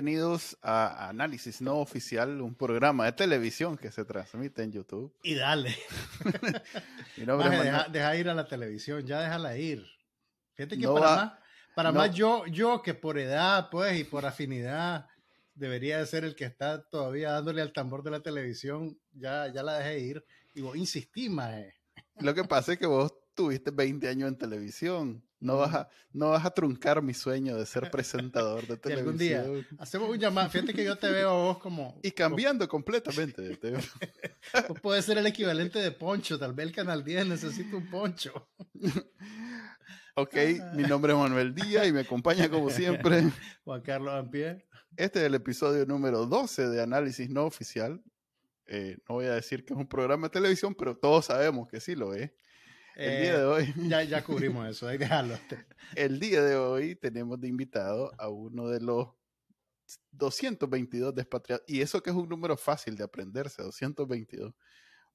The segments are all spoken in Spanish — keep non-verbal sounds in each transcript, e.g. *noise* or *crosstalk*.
Bienvenidos a Análisis No Oficial, un programa de televisión que se transmite en YouTube. Y dale. *laughs* deja, ir a la televisión, ya déjala ir. Fíjate que para, más, para más yo, yo que por edad, pues, y por afinidad, debería de ser el que está todavía dándole al tambor de la televisión, ya, ya la dejé ir. Y vos insistí, maje. Lo que pasa es que vos tuviste 20 años en televisión. No vas, a, no vas a truncar mi sueño de ser presentador de *laughs* televisión. algún día hacemos un llamado. Fíjate que yo te veo a vos como. Y cambiando completamente. Te *laughs* puede ser el equivalente de Poncho. Tal vez el Canal 10 necesita un Poncho. *laughs* ok, mi nombre es Manuel Díaz y me acompaña como siempre. Juan Carlos Ampie. Este es el episodio número 12 de Análisis No Oficial. Eh, no voy a decir que es un programa de televisión, pero todos sabemos que sí lo es. El día de hoy. Eh, ya, ya cubrimos eso, hay que dejarlo. *laughs* El día de hoy tenemos de invitado a uno de los 222 despatriados. Y eso que es un número fácil de aprenderse, 222.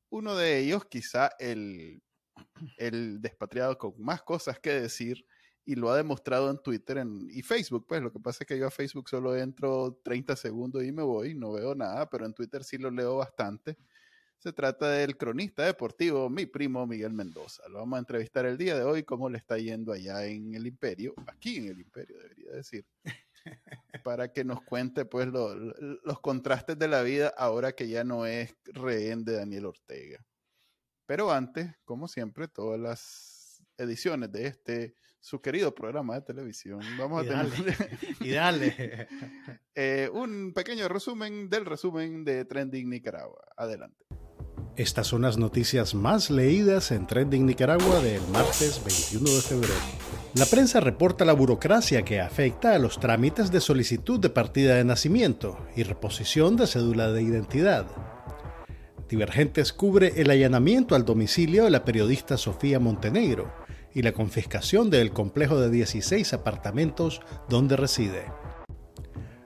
Uno de ellos, quizá el, el despatriado con más cosas que decir, y lo ha demostrado en Twitter y Facebook. Pues lo que pasa es que yo a Facebook solo entro 30 segundos y me voy, no veo nada, pero en Twitter sí lo leo bastante. Se trata del cronista deportivo, mi primo Miguel Mendoza. Lo vamos a entrevistar el día de hoy, cómo le está yendo allá en el imperio, aquí en el imperio debería decir, *laughs* para que nos cuente pues los contrastes de la vida ahora que ya no es rehén de Daniel Ortega. Pero antes, como siempre, todas las ediciones de este su querido programa de televisión. Vamos a tener *laughs* y dale. Eh, un pequeño resumen del resumen de Trending Nicaragua. Adelante. Estas son las noticias más leídas en Trending Nicaragua del martes 21 de febrero. La prensa reporta la burocracia que afecta a los trámites de solicitud de partida de nacimiento y reposición de cédula de identidad. Divergentes cubre el allanamiento al domicilio de la periodista Sofía Montenegro y la confiscación del complejo de 16 apartamentos donde reside.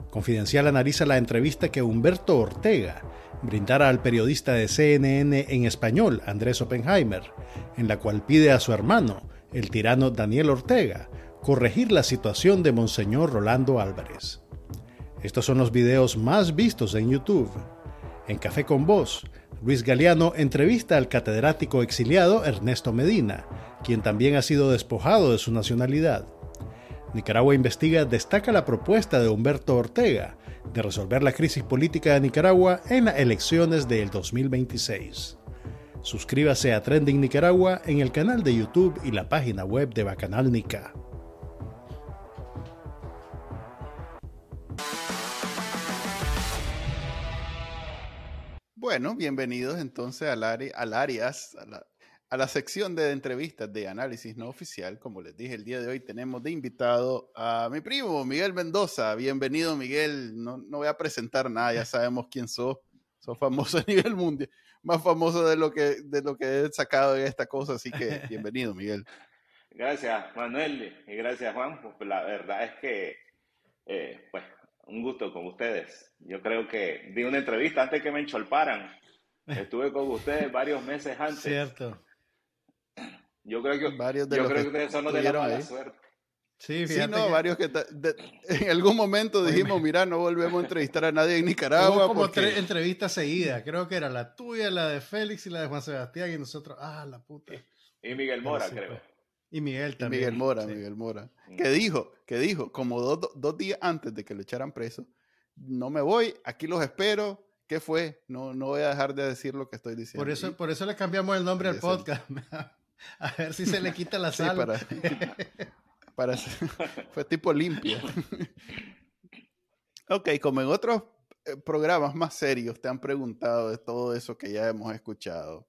Confidencial analiza la entrevista que Humberto Ortega brindara al periodista de CNN en español, Andrés Oppenheimer, en la cual pide a su hermano, el tirano Daniel Ortega, corregir la situación de Monseñor Rolando Álvarez. Estos son los videos más vistos en YouTube. En Café con Voz, Luis Galeano entrevista al catedrático exiliado Ernesto Medina, quien también ha sido despojado de su nacionalidad. Nicaragua Investiga destaca la propuesta de Humberto Ortega de resolver la crisis política de Nicaragua en las elecciones del 2026. Suscríbase a Trending Nicaragua en el canal de YouTube y la página web de Bacanal Nica. Bueno, bienvenidos entonces al, área, al a la, a la sección de entrevistas de análisis no oficial. Como les dije, el día de hoy tenemos de invitado a mi primo Miguel Mendoza. Bienvenido, Miguel. No, no voy a presentar nada, ya sabemos quién sos. Sos famoso a nivel mundial, más famoso de lo que, de lo que he sacado de esta cosa. Así que bienvenido, Miguel. Gracias, Manuel, y gracias, Juan. Pues la verdad es que, eh, pues, un gusto con ustedes. Yo creo que di una entrevista antes que me encholparan. Estuve con ustedes varios meses antes. Cierto. Yo creo que, varios de yo creo que, son los de la mala suerte. Sí, sí, no, varios que *laughs* en algún momento dijimos, mira, no volvemos a entrevistar a nadie en Nicaragua. Hubo como tres entrevistas seguidas, creo que era la tuya, la de Félix y la de Juan Sebastián y nosotros, ah, la puta. Y Miguel Mora, creo. Pues. Y Miguel también. Miguel Mora, Miguel Mora. Mm. Que dijo, que dijo, como dos, dos días antes de que lo echaran preso, no me voy, aquí los espero, ¿Qué fue? No, no voy a dejar de decir lo que estoy diciendo. Por eso, por eso le cambiamos el nombre al podcast. *laughs* *laughs* A ver si se le quita la sal. para, *laughs* fue tipo limpio. *laughs* ok, como en otros eh, programas más serios te han preguntado de todo eso que ya hemos escuchado.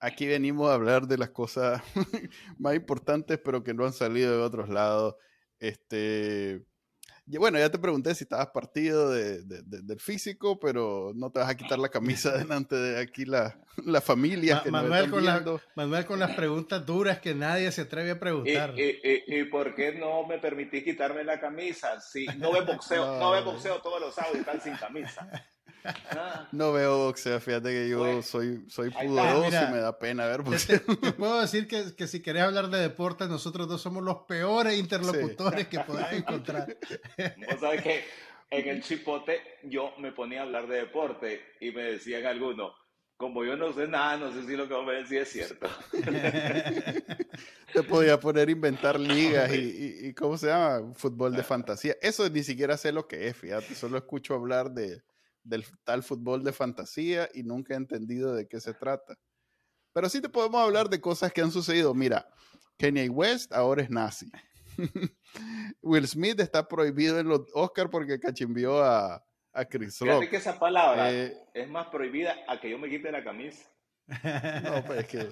Aquí venimos a hablar de las cosas más importantes, pero que no han salido de otros lados. Este, bueno, ya te pregunté si estabas partido del físico, pero no te vas a quitar la camisa *laughs* delante de aquí la, la familia. que Manuel, con Manuel con las preguntas duras que nadie se atreve a preguntar. ¿Y, por qué no me permitís quitarme la camisa? Si no ve *laughs* boxeo, no, ve boxeo todos los sábados y están sin camisa. *laughs* No veo boxeo, fíjate que yo pues, soy, soy pudoroso y me da pena ver boxeo. *laughs* Te, puedo decir que, que, si querés hablar de deporte, nosotros dos somos los peores interlocutores que podés *laughs* encontrar. Vos sabés que en el chipote yo me ponía a hablar de deporte y me decían algunos, como yo no sé nada, no sé si lo que vos me decís es cierto. Te podía poner a inventar ligas y, y, ¿cómo se llama? Fútbol de fantasía. Eso ni siquiera sé lo que es, fíjate, solo escucho hablar de, del tal fútbol de fantasía y nunca he entendido de qué se trata. Pero sí te podemos hablar de cosas que han sucedido. Mira, Kanye West ahora es nazi. *laughs* Will Smith está prohibido en los Oscars porque cachimbió a, a Chris Rock. Que esa palabra eh, es más prohibida a que yo me quite la camisa. No, pues es que...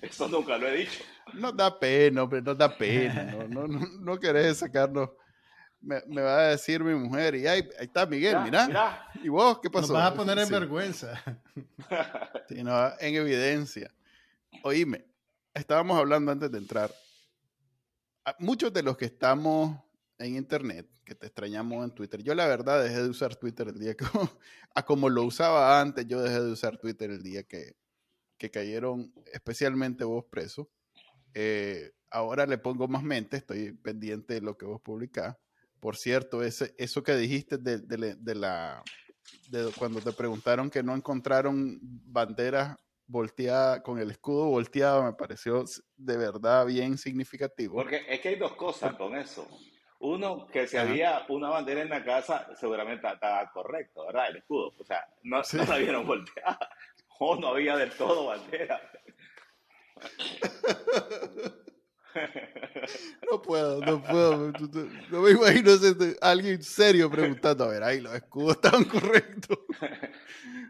*laughs* Eso nunca lo he dicho. No da pena, hombre, no da pena. No, no, no, querés sacarnos... Me, me, va a decir mi mujer, y ahí, ahí está Miguel, mira, ¿Y vos qué pasó? Nos vas a poner en vergüenza. *laughs* Sí, no, en evidencia. Oíme, estábamos hablando antes de entrar. Muchos de los que estamos en internet, que te extrañamos en Twitter. Yo la verdad dejé de usar Twitter el día que, *laughs* a como lo usaba antes, yo dejé de usar Twitter el día que, que cayeron especialmente vos preso. Eh, ahora le pongo más mente, estoy pendiente de lo que vos publicás. Por cierto, ese, eso que dijiste de, de, de la de cuando te preguntaron que no encontraron banderas volteadas con el escudo volteado me pareció de verdad bien significativo. Porque es que hay dos cosas con eso. Uno, que si había una bandera en la casa, seguramente estaba correcto, ¿verdad? El escudo. O sea, no, no la vieron volteada. *laughs* O no había del todo bandera. *laughs* *laughs* No puedo, no puedo. No me imagino a alguien serio preguntando, a ver, ahí los escudos estaban correctos.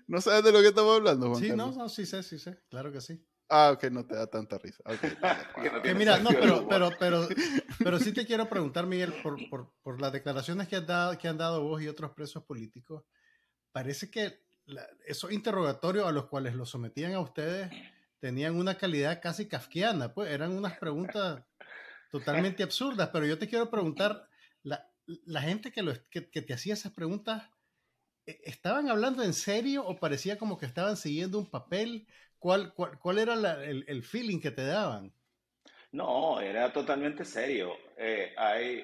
¿No sabes de lo que estamos hablando, Juan Sí, no, no, sí sé, sí sé, claro que sí. Ah, ok, no te da tanta risa. Okay, *laughs* mira, no, pero, pero, pero, *laughs* pero sí te quiero preguntar, Miguel, por, por, por las declaraciones que, has dado, que han dado vos y otros presos políticos, parece que esos interrogatorios a los cuales los sometían a ustedes tenían una calidad casi kafkiana, pues eran unas preguntas totalmente absurdas, pero yo te quiero preguntar, la, gente que, lo, que, te hacía esas preguntas, ¿e-, ¿estaban hablando en serio o parecía como que estaban siguiendo un papel? ¿Cuál, era el, el, feeling que te daban? No, era totalmente serio. Eh,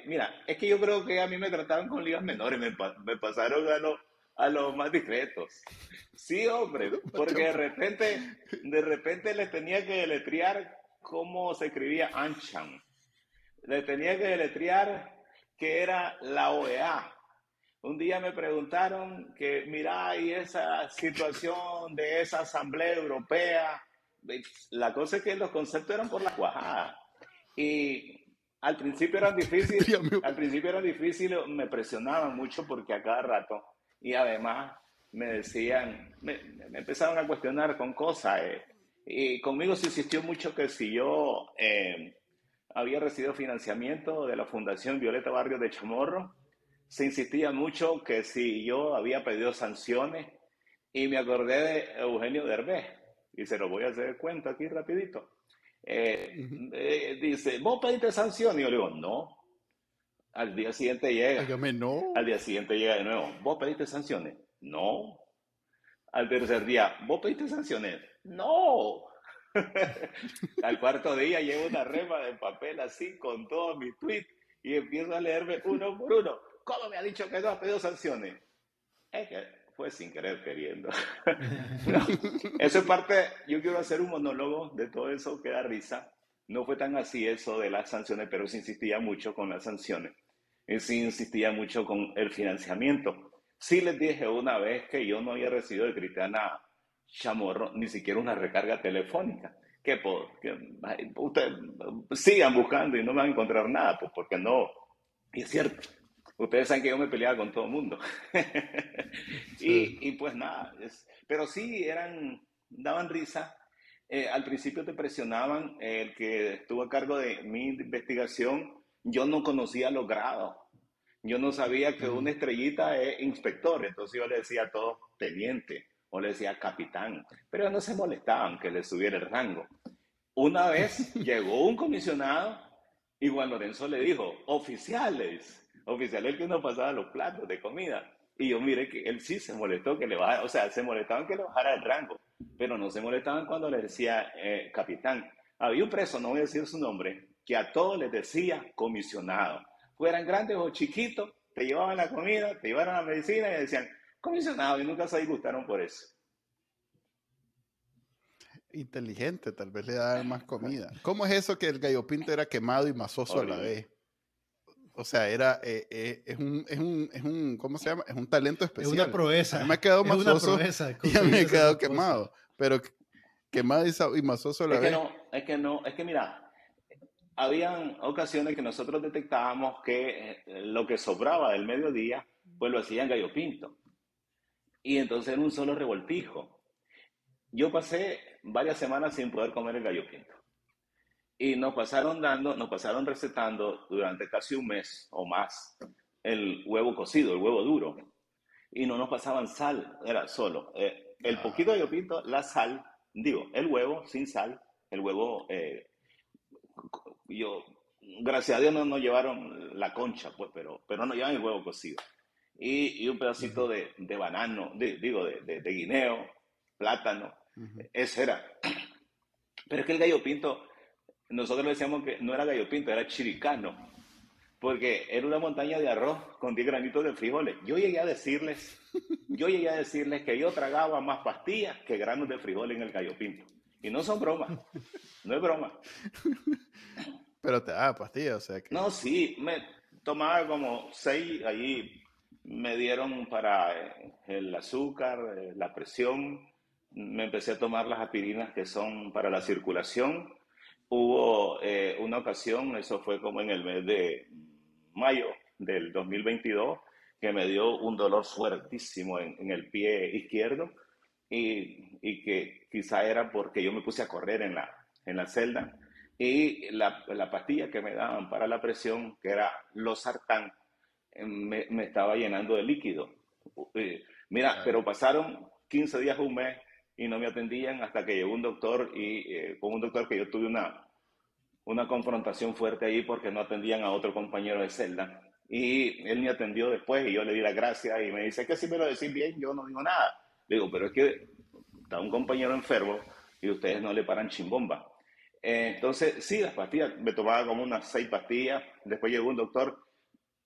mira, es que yo creo que a mí me trataban con ligas menores, me, me pasaron a los a los más discretos. Sí, hombre, porque de repente, de repente les tenía que deletrear cómo se escribía Anchan. Les tenía que deletrear que era la OEA. Un día me preguntaron que, mira, y esa situación de esa Asamblea Europea, la cosa es que los conceptos eran por la cuajada. Y al principio eran *laughs* difíciles, al principio eran difíciles, me presionaban mucho porque a cada rato, y además me decían, me, empezaron a cuestionar con cosas. Eh, y conmigo se insistió mucho que si yo eh, había recibido financiamiento de la Fundación Violeta Barrio de Chamorro, se insistía mucho que si yo había pedido sanciones y me acordé de Eugenio Derbez y se lo voy a hacer cuenta aquí rapidito. Eh, eh, dice, ¿vos pediste sanciones? Y yo le digo, no. Al día siguiente llega. no. Al día siguiente llega de nuevo. ¿Vos pediste sanciones? No. Al tercer día, ¿vos pediste sanciones? No. *laughs* Al cuarto día llevo una rema de papel así con todos mis tweets y empiezo a leerme uno por uno. ¿Cómo me ha dicho que no ha pedido sanciones? Es que fue sin querer queriendo. *laughs* eso es parte, yo quiero hacer un monólogo de todo eso que da risa. No fue tan así eso de las sanciones, pero sí insistía mucho con las sanciones. Sí insistía mucho con el financiamiento. Sí les dije una vez que yo no había recibido de Cristiana Chamorro ni siquiera una recarga telefónica. Que, por, que ustedes sigan buscando y no van a encontrar nada, pues porque no. Y es cierto, Ustedes saben que yo me peleaba con todo el mundo. *laughs* y, y, pues nada, pero sí eran, daban risa. Eh, al principio te presionaban, el que estuvo a cargo de mi investigación, yo no conocía los grados. Yo no sabía que una estrellita es inspector, entonces yo le decía a todos teniente o le decía capitán, pero no se molestaban que le subiera el rango. Una vez *laughs* llegó un comisionado y Juan Lorenzo le dijo, oficiales, oficial el que nos pasaba los platos de comida. Y yo mire que él sí se molestó que le bajara, o sea, se molestaban que le bajara el rango, pero no se molestaban cuando le decía eh, capitán. Había un preso, no voy a decir su nombre, que a todos les decía comisionado. Fueran grandes o chiquitos, te llevaban la comida, te llevaron la medicina y decían, comisionado, y nunca se disgustaron por eso. Inteligente, tal vez le daban más comida. ¿Cómo es eso que el gallo pinto era quemado y masoso a la vez? O sea, era, eh, eh, es, un, es, un, es un, ¿cómo se llama? Es un talento especial. Es una proeza. me ha quedado masoso y ya me he quedado *laughs* quemado. Pero quemado y, masoso a la es vez. Que no, es que no, es que mira, habían ocasiones que nosotros detectábamos que eh, lo que sobraba del mediodía, pues lo hacían gallo pinto. Y entonces era un solo revoltijo. Yo pasé varias semanas sin poder comer el gallo pinto. Y nos pasaron dando, nos pasaron recetando durante casi un mes o más el huevo cocido, el huevo duro. Y no nos pasaban sal, era solo eh, el ah. poquito de gallo pinto, la sal, digo, el huevo sin sal, el huevo, eh, yo, gracias a Dios no nos llevaron la concha, pues, pero, pero no llevan el huevo cocido. Y, y un pedacito de, de banano, digo, de, de, guineo, plátano, ese era. Pero es que el gallo pinto, nosotros le decíamos que no era gallo pinto, era chiricano, porque era una montaña de arroz con 10 granitos de frijoles. Yo llegué a decirles, yo llegué a decirles que yo tragaba más pastillas que granos de frijoles en el gallo pinto. Y no son bromas, no es broma. *laughs* Pero te daba pastillas, o sea que... No, sí, me tomaba como seis allí, me dieron para eh, el azúcar, eh, la presión, me empecé a tomar las aspirinas que son para la circulación. Hubo eh, una ocasión, eso fue como en el mes de mayo del 2022, que me dio un dolor fuertísimo en, el pie izquierdo y, y, que quizá era porque yo me puse a correr en la, en la celda y la, la pastilla que me daban para la presión, que era losartán, me, me estaba llenando de líquido. Eh, mira, pero pasaron 15 días, un mes, y no me atendían hasta que llegó un doctor y eh, con un doctor que yo tuve una, una confrontación fuerte ahí porque no atendían a otro compañero de celda. Y él me atendió después y yo le di las gracias y me dice que si me lo decís bien, yo no digo nada. Le digo, pero es que está un compañero enfermo y ustedes no le paran chimbomba. Entonces, sí, las pastillas, me tomaba como unas seis pastillas. Después llegó un doctor.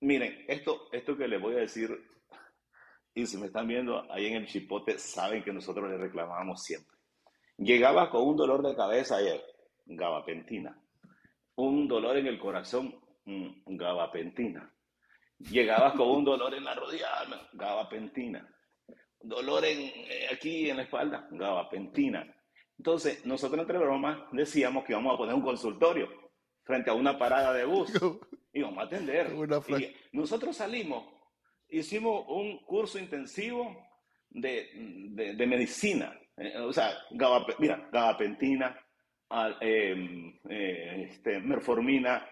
Miren, esto, esto que les voy a decir y si me están viendo ahí en el chipote, saben que nosotros le reclamábamos siempre. Llegaba con un dolor de cabeza ayer, gabapentina. Un dolor en el corazón, mm, gabapentina. Llegabas con un dolor en la rodilla, gabapentina. Dolor en, eh, aquí en la espalda, gabapentina. Entonces, nosotros entre bromas decíamos que íbamos a poner un consultorio frente a una parada de bus. *laughs* y vamos a atender. Y nosotros salimos hicimos un curso intensivo de, de, medicina. Eh, o sea, mira, gabapentina, em, eh, este, merformina,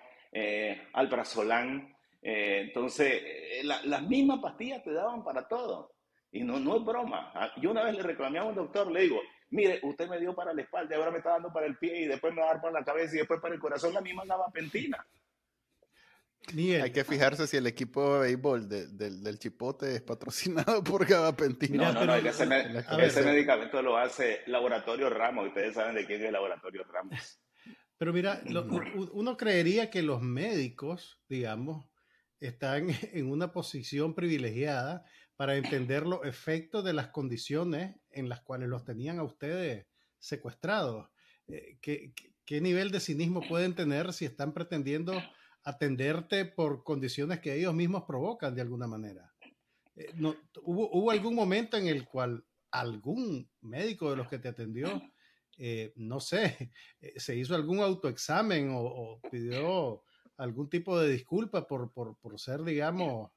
alprazolam. Entonces, las mismas pastillas te daban para todo. Y no, no es broma. Ah, yo una vez le reclamé a un doctor, le digo, mire, usted me dio para la espalda, ahora me está dando para el pie y después me va a dar para la cabeza y después para el corazón la misma gabapentina. Hay que fijarse si el equipo de béisbol del Chipote es patrocinado *laughs* por Gabapentina. No, no, no, ese, medicamento lo hace Laboratorio Ramos. Ustedes saben de quién es Laboratorio Ramos. Pero mira, uno creería que los médicos, digamos, están *laughs* en una posición privilegiada para entender los efectos de las condiciones en las cuales los tenían a ustedes secuestrados. Eh, ¿Qué, qué nivel de cinismo pueden tener si están pretendiendo atenderte por condiciones que ellos mismos provocan de alguna manera. Eh, no, ¿hubo, algún momento en el cual algún médico de los que te atendió, eh, no sé, se hizo algún autoexamen o, pidió algún tipo de disculpa por, por, por ser, digamos,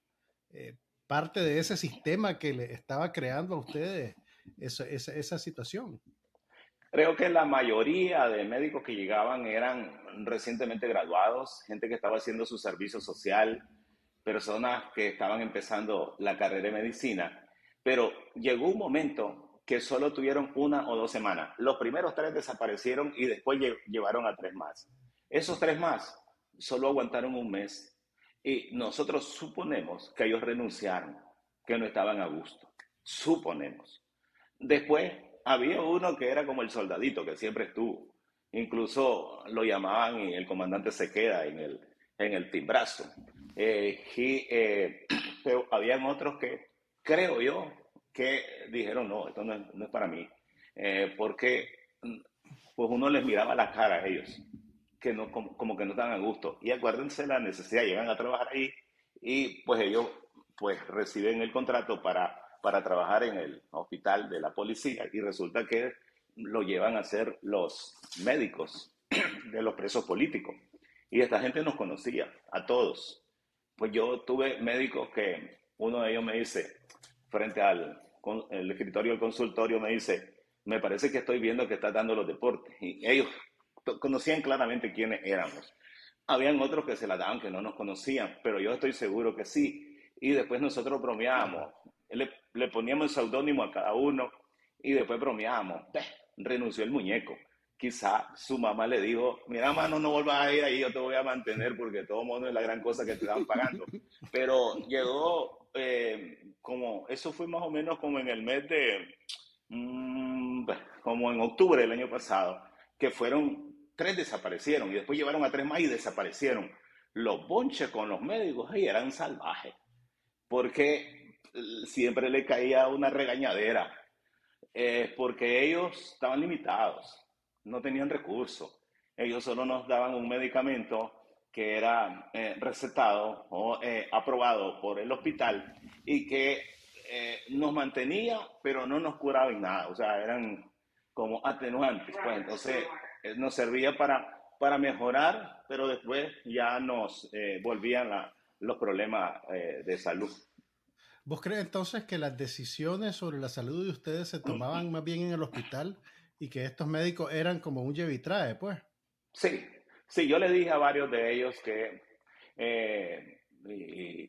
parte de ese sistema que le estaba creando a ustedes esa, situación? Creo que la mayoría de médicos que llegaban eran recientemente graduados, gente que estaba haciendo su servicio social, personas que estaban empezando la carrera de medicina, pero llegó un momento que solo tuvieron una o dos semanas. Los primeros tres desaparecieron y después llevaron a tres más. Esos tres más solo aguantaron un mes y nosotros suponemos que ellos renunciaron, que no estaban a gusto. Suponemos. Después había uno que era como el soldadito que siempre estuvo. Incluso lo llamaban y el comandante se queda en el, en el timbrazo. Eh, eh, *clears throat* pero habían otros que, creo yo, que dijeron, no, esto no es, para mí, eh, porque pues uno les miraba la cara a ellos, que no, como, que no estaban a gusto. Y acuérdense la necesidad, llegan a trabajar ahí y pues ellos pues reciben el contrato para, para trabajar en el hospital de la policía y resulta que lo llevan a ser los médicos *clears throat* de los presos políticos. Y esta gente nos conocía, a todos. Pues yo tuve médicos que uno de ellos me dice, frente al el escritorio del consultorio, me dice, me parece que estoy viendo que estás dando los deportes. Y ellos conocían claramente quiénes éramos. Habían otros que se la daban que no nos conocían, pero yo estoy seguro que sí. Y después nosotros bromeábamos, le, poníamos el seudónimo a cada uno y después bromeábamos. Renunció el muñeco. Quizá su mamá le dijo, mira, mano, no vuelvas a ir ahí, yo te voy a mantener porque todo mundo es la gran cosa que te dan pagando. Pero llegó eh, como, eso fue más o menos como en el mes de, mm, como en octubre del año pasado, que fueron, tres desaparecieron y después llevaron a tres más y desaparecieron. Los bonches con los médicos eran salvajes, porque siempre le caía una regañadera, eh, porque ellos estaban limitados, no tenían recursos. Ellos solo nos daban un medicamento que era eh, recetado o eh, aprobado por el hospital y que nos mantenía, pero no nos curaba en nada. O sea, eran como atenuantes. Pues entonces nos servía para, para mejorar, pero después ya nos eh, volvían los problemas eh, de salud. ¿Vos crees entonces que las decisiones sobre la salud de ustedes se tomaban más bien en el hospital y que estos médicos eran como un llevitrae, pues? Sí, sí, yo le dije a varios de ellos que,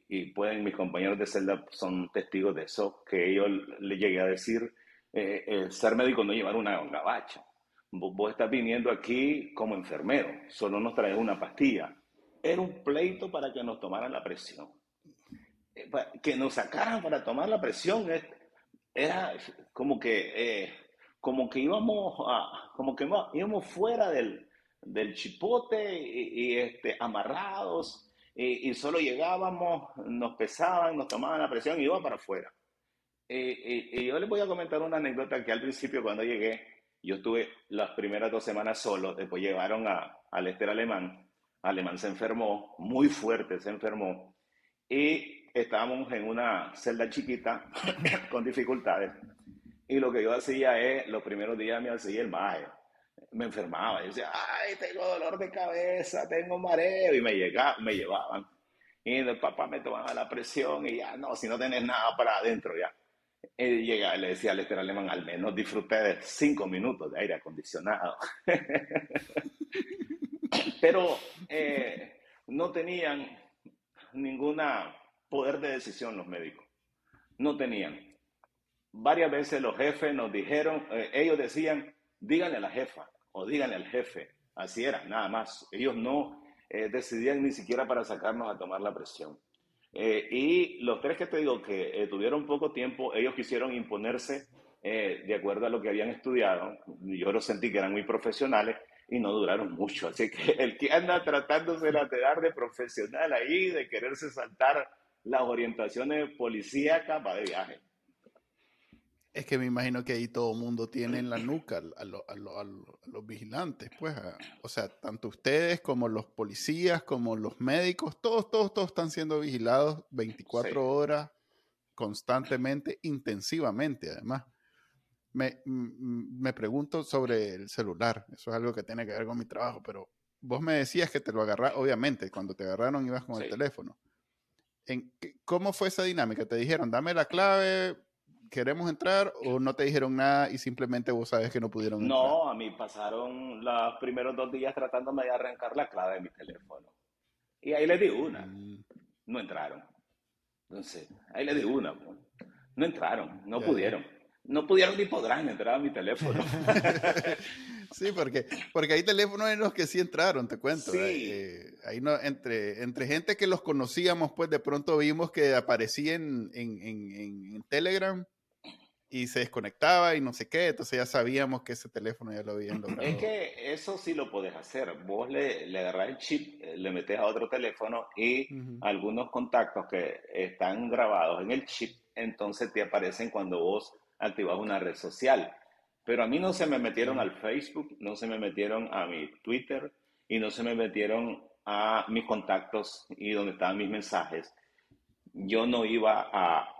y, pueden, mis compañeros de celda son testigos de eso, que ellos le llegué a decir, ser médico no llevar una gabacha vos estás viniendo aquí como enfermero, solo nos traes una pastilla. Era un pleito para que nos tomaran la presión. Eh, que nos sacaran para tomar la presión era como que, eh, como que íbamos, como que íbamos fuera del, del chipote y, este, amarrados y, solo llegábamos, nos pesaban, nos tomaban la presión y iba para afuera. y yo les voy a comentar una anécdota que al principio cuando llegué, yo estuve las primeras dos semanas solo, después llevaron a, a Lester Alemán. Alemán se enfermó, muy fuerte se enfermó. Y estábamos en una celda chiquita *coughs* con dificultades. Y lo que yo hacía es, los primeros días me hacía el maje. Me enfermaba. Y decía, ay, tengo dolor de cabeza, tengo mareo. Y me, llegaba, me llevaban. Y el papá me tomaba la presión y ya, no, si no tenés nada para adentro, ya. Y llega, le decía al Lester Alemán, al menos disfruté de cinco minutos de aire acondicionado. *laughs* Pero eh, no tenían ninguna poder de decisión los médicos. No tenían. Varias veces los jefes nos dijeron, eh, ellos decían, díganle a la jefa o díganle al jefe. Así era, nada más. Ellos no eh, decidían ni siquiera para sacarnos a tomar la presión. Eh, y los tres que te digo que eh, tuvieron poco tiempo, ellos quisieron imponerse eh, de acuerdo a lo que habían estudiado. Yo lo sentí que eran muy profesionales y no duraron mucho. *laughs* Así que el que anda tratándose de dar de profesional ahí, de quererse saltar las orientaciones policíacas, va de viaje. Es que me imagino que ahí todo el mundo tiene en la nuca a, los vigilantes, pues, o sea, tanto ustedes como los policías, como los médicos, todos, todos, todos están siendo vigilados 24 horas, constantemente, intensivamente, además. Me, me pregunto sobre el celular, eso es algo que tiene que ver con mi trabajo, pero vos me decías que te lo agarraron, obviamente, cuando te agarraron ibas con el teléfono. ¿En, ¿Cómo fue esa dinámica? Te dijeron, dame la clave, queremos entrar o no te dijeron nada y simplemente vos sabes que no pudieron no, a mí pasaron los primeros dos días tratándome de arrancar la clave de mi teléfono. Y ahí le di una. Mm. No entraron. Entonces, ahí le di una. No entraron, no pudieron. No pudieron ni podrán entrar a mi teléfono. *laughs* sí, porque, porque hay teléfonos en los que sí entraron, te cuento. Sí. Eh, ahí no, entre, entre gente que los conocíamos, pues de pronto vimos que aparecían en, en, en Telegram y se desconectaba y no sé qué, entonces ya sabíamos que ese teléfono ya lo habían logrado. Es que eso sí lo puedes hacer. Vos le, le agarras el chip, eh, le metes a otro teléfono y algunos contactos que están grabados en el chip, entonces te aparecen cuando vos activas una red social. Pero a mí no se me metieron al Facebook, no se me metieron a mi Twitter y no se me metieron a mis contactos y donde estaban mis mensajes. Yo no iba a,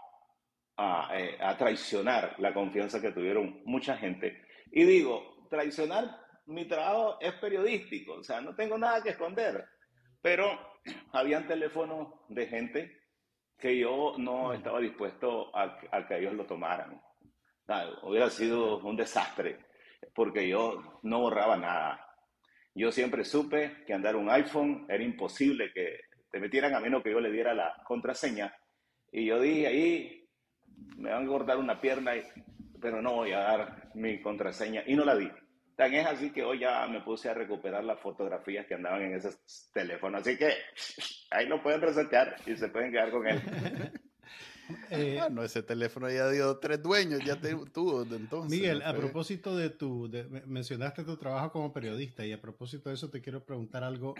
eh, a, traicionar la confianza que tuvieron mucha gente. Y digo, traicionar mi trabajo es periodístico, o sea, no tengo nada que esconder, pero *clears throat* habían teléfonos de gente que yo no estaba dispuesto a, a que ellos lo tomaran. hubiera sido un desastre, porque yo no borraba nada. Yo siempre supe que andar un iPhone era imposible que te metieran a menos que yo le diera la contraseña. Y yo dije ahí, me van a cortar una pierna, pero no voy a dar mi contraseña. Y no la di. Tan es así que hoy ya me puse a recuperar las fotografías que andaban en ese teléfono. Así que ahí lo pueden resetear y se pueden quedar con él. *laughs* Eh, no, ese teléfono ya dio tres dueños, ya tuvo entonces. Miguel, a propósito de tu, mencionaste tu trabajo como periodista y a propósito de eso te quiero preguntar algo.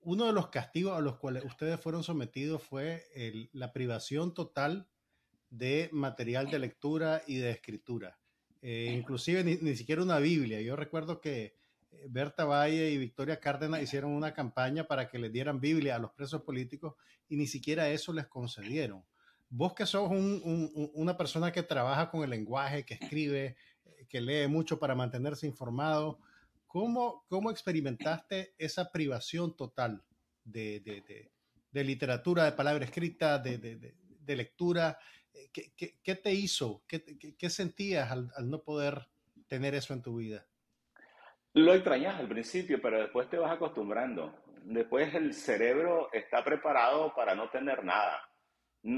Uno de los castigos a los cuales ustedes fueron sometidos fue la privación total de material de lectura y de escritura. Eh, inclusive ni, siquiera una Biblia. Yo recuerdo que eh, Berta Valle y Victoria Cárdenas hicieron una campaña para que les dieran Biblia a los presos políticos y ni siquiera eso les concedieron. Vos que sos una persona que trabaja con el lenguaje, que escribe, eh, que lee mucho para mantenerse informado, ¿cómo, cómo experimentaste esa privación total de, de, literatura, de palabra escrita, de, lectura? ¿Qué, te hizo? ¿Qué, sentías al, no poder tener eso en tu vida? Lo extrañas al principio, pero después te vas acostumbrando. Después el cerebro está preparado para no tener nada.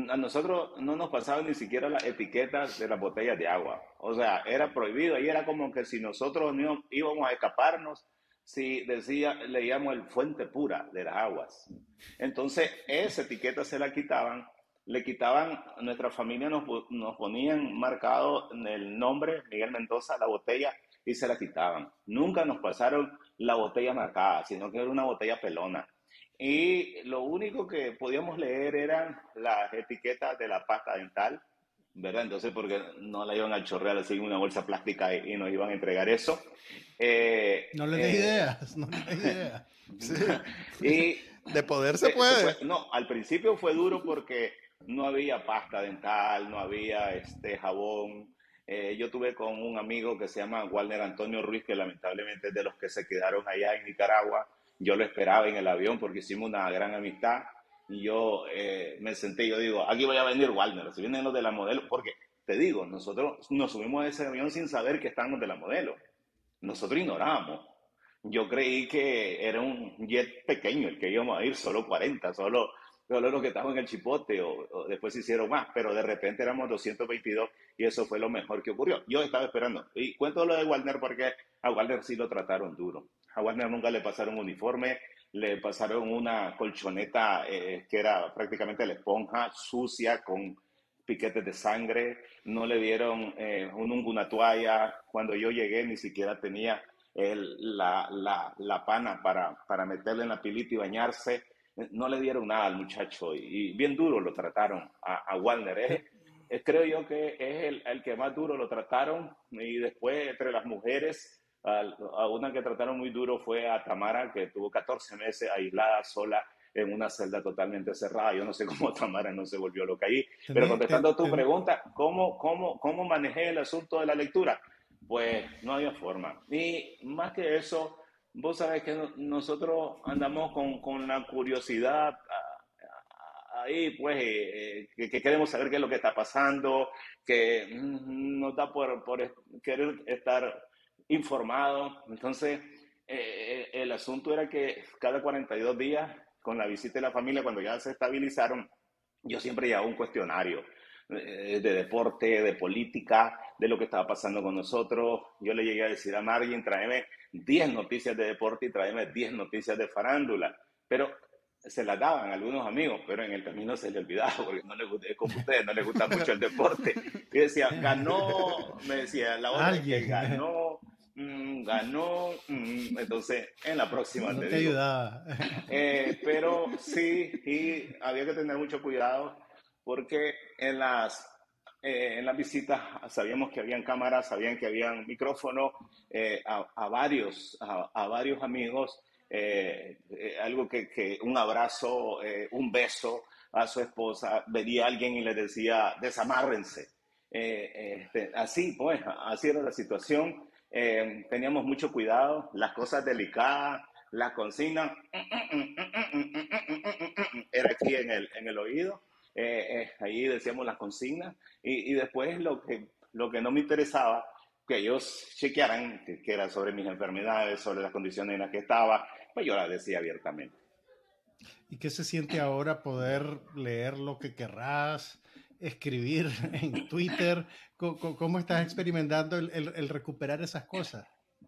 A nosotros no nos pasaba ni siquiera las etiquetas de las botellas de agua. O sea, era prohibido y era como que si nosotros no íbamos a escaparnos, si decía, leíamos el fuente pura de las aguas. Entonces, esa etiqueta se la quitaban le quitaban, nuestra familia nos, nos ponían marcado en el nombre, Miguel Mendoza, la botella, y se la quitaban. Nunca nos pasaron la botella marcada, sino que era una botella pelona. Y lo único que podíamos leer eran las etiquetas de la pasta dental, ¿verdad? Entonces, porque no la iban a chorrear así en una bolsa plástica y, nos iban a entregar eso. Eh, no le eh, ideas, no le des ideas. *laughs* y de poder se puede. No, al principio fue duro porque no había pasta dental, no había este jabón. Eh, yo tuve con un amigo que se llama Walner Antonio Ruiz, que lamentablemente es de los que se quedaron allá en Nicaragua. Yo lo esperaba en el avión porque hicimos una gran amistad. Y yo eh, me senté yo digo, aquí voy a venir Walner, si vienen los de la modelo, porque te digo, nosotros nos subimos a ese avión sin saber que están los de la modelo. Nosotros ignoramos. Yo creí que era un jet pequeño el que íbamos a ir, solo 40, solo los que estaban en el chipote o, después se hicieron más, pero de repente éramos 222 y eso fue lo mejor que ocurrió. Yo estaba esperando. Y cuento lo de Walner porque a Walner sí lo trataron duro. A Walner nunca le pasaron un uniforme, le pasaron una colchoneta eh, que era prácticamente la esponja sucia con piquetes de sangre, no le dieron eh, un, una toalla. Cuando yo llegué ni siquiera tenía la, la, la, pana para, para meterle en la pilita y bañarse no le dieron nada al muchacho y, bien duro lo trataron a, a Walner. *laughs* Es, creo yo que es el, el, que más duro lo trataron y después entre las mujeres, a, una que trataron muy duro fue a Tamara, que tuvo 14 meses aislada sola en una celda totalmente cerrada. Yo no sé cómo *laughs* Tamara no se volvió loca ahí. Pero contestando a tu pregunta, ¿cómo, cómo, ¿cómo manejé el asunto de la lectura? Pues no había forma. Y más que eso, vos sabés que nosotros andamos con, con la curiosidad ahí, pues, eh, eh, que, queremos saber qué es lo que está pasando, que mm, nos da por, por querer estar informado. Entonces, eh, el asunto era que cada 42 días, con la visita de la familia, cuando ya se estabilizaron, yo siempre llevaba un cuestionario de deporte, de política, de lo que estaba pasando con nosotros. Yo le llegué a decir a Margin, tráeme 10 noticias de deporte y tráeme 10 noticias de farándula. Pero se las daban algunos amigos, pero en el camino se le olvidaba porque no le gusta, como ustedes, no les gusta *laughs* mucho el deporte. Y decía, ganó, me decía, la otra que ganó, mm, ganó, mm". entonces en la próxima no te, ayudaba. *laughs* Eh, pero sí, y había que tener mucho cuidado porque en las eh, en las visitas sabíamos que habían cámaras, sabían que habían micrófonos, eh, a, varios, a, varios amigos, eh, algo que, que, un abrazo, un beso a su esposa, venía alguien y le decía, desamárrense. Este, así, pues, así era la situación. teníamos mucho cuidado, las cosas delicadas, la consigna era aquí en el, en el oído. Eh, ahí decíamos las consignas y, después lo que, lo que no me interesaba, que ellos chequearan, que, era sobre mis enfermedades, sobre las condiciones en las que estaba, pues yo la decía abiertamente. ¿Y qué se siente ahora poder leer lo que querrás, escribir *laughs* en Twitter? ¿Cómo, estás experimentando el, recuperar esas cosas?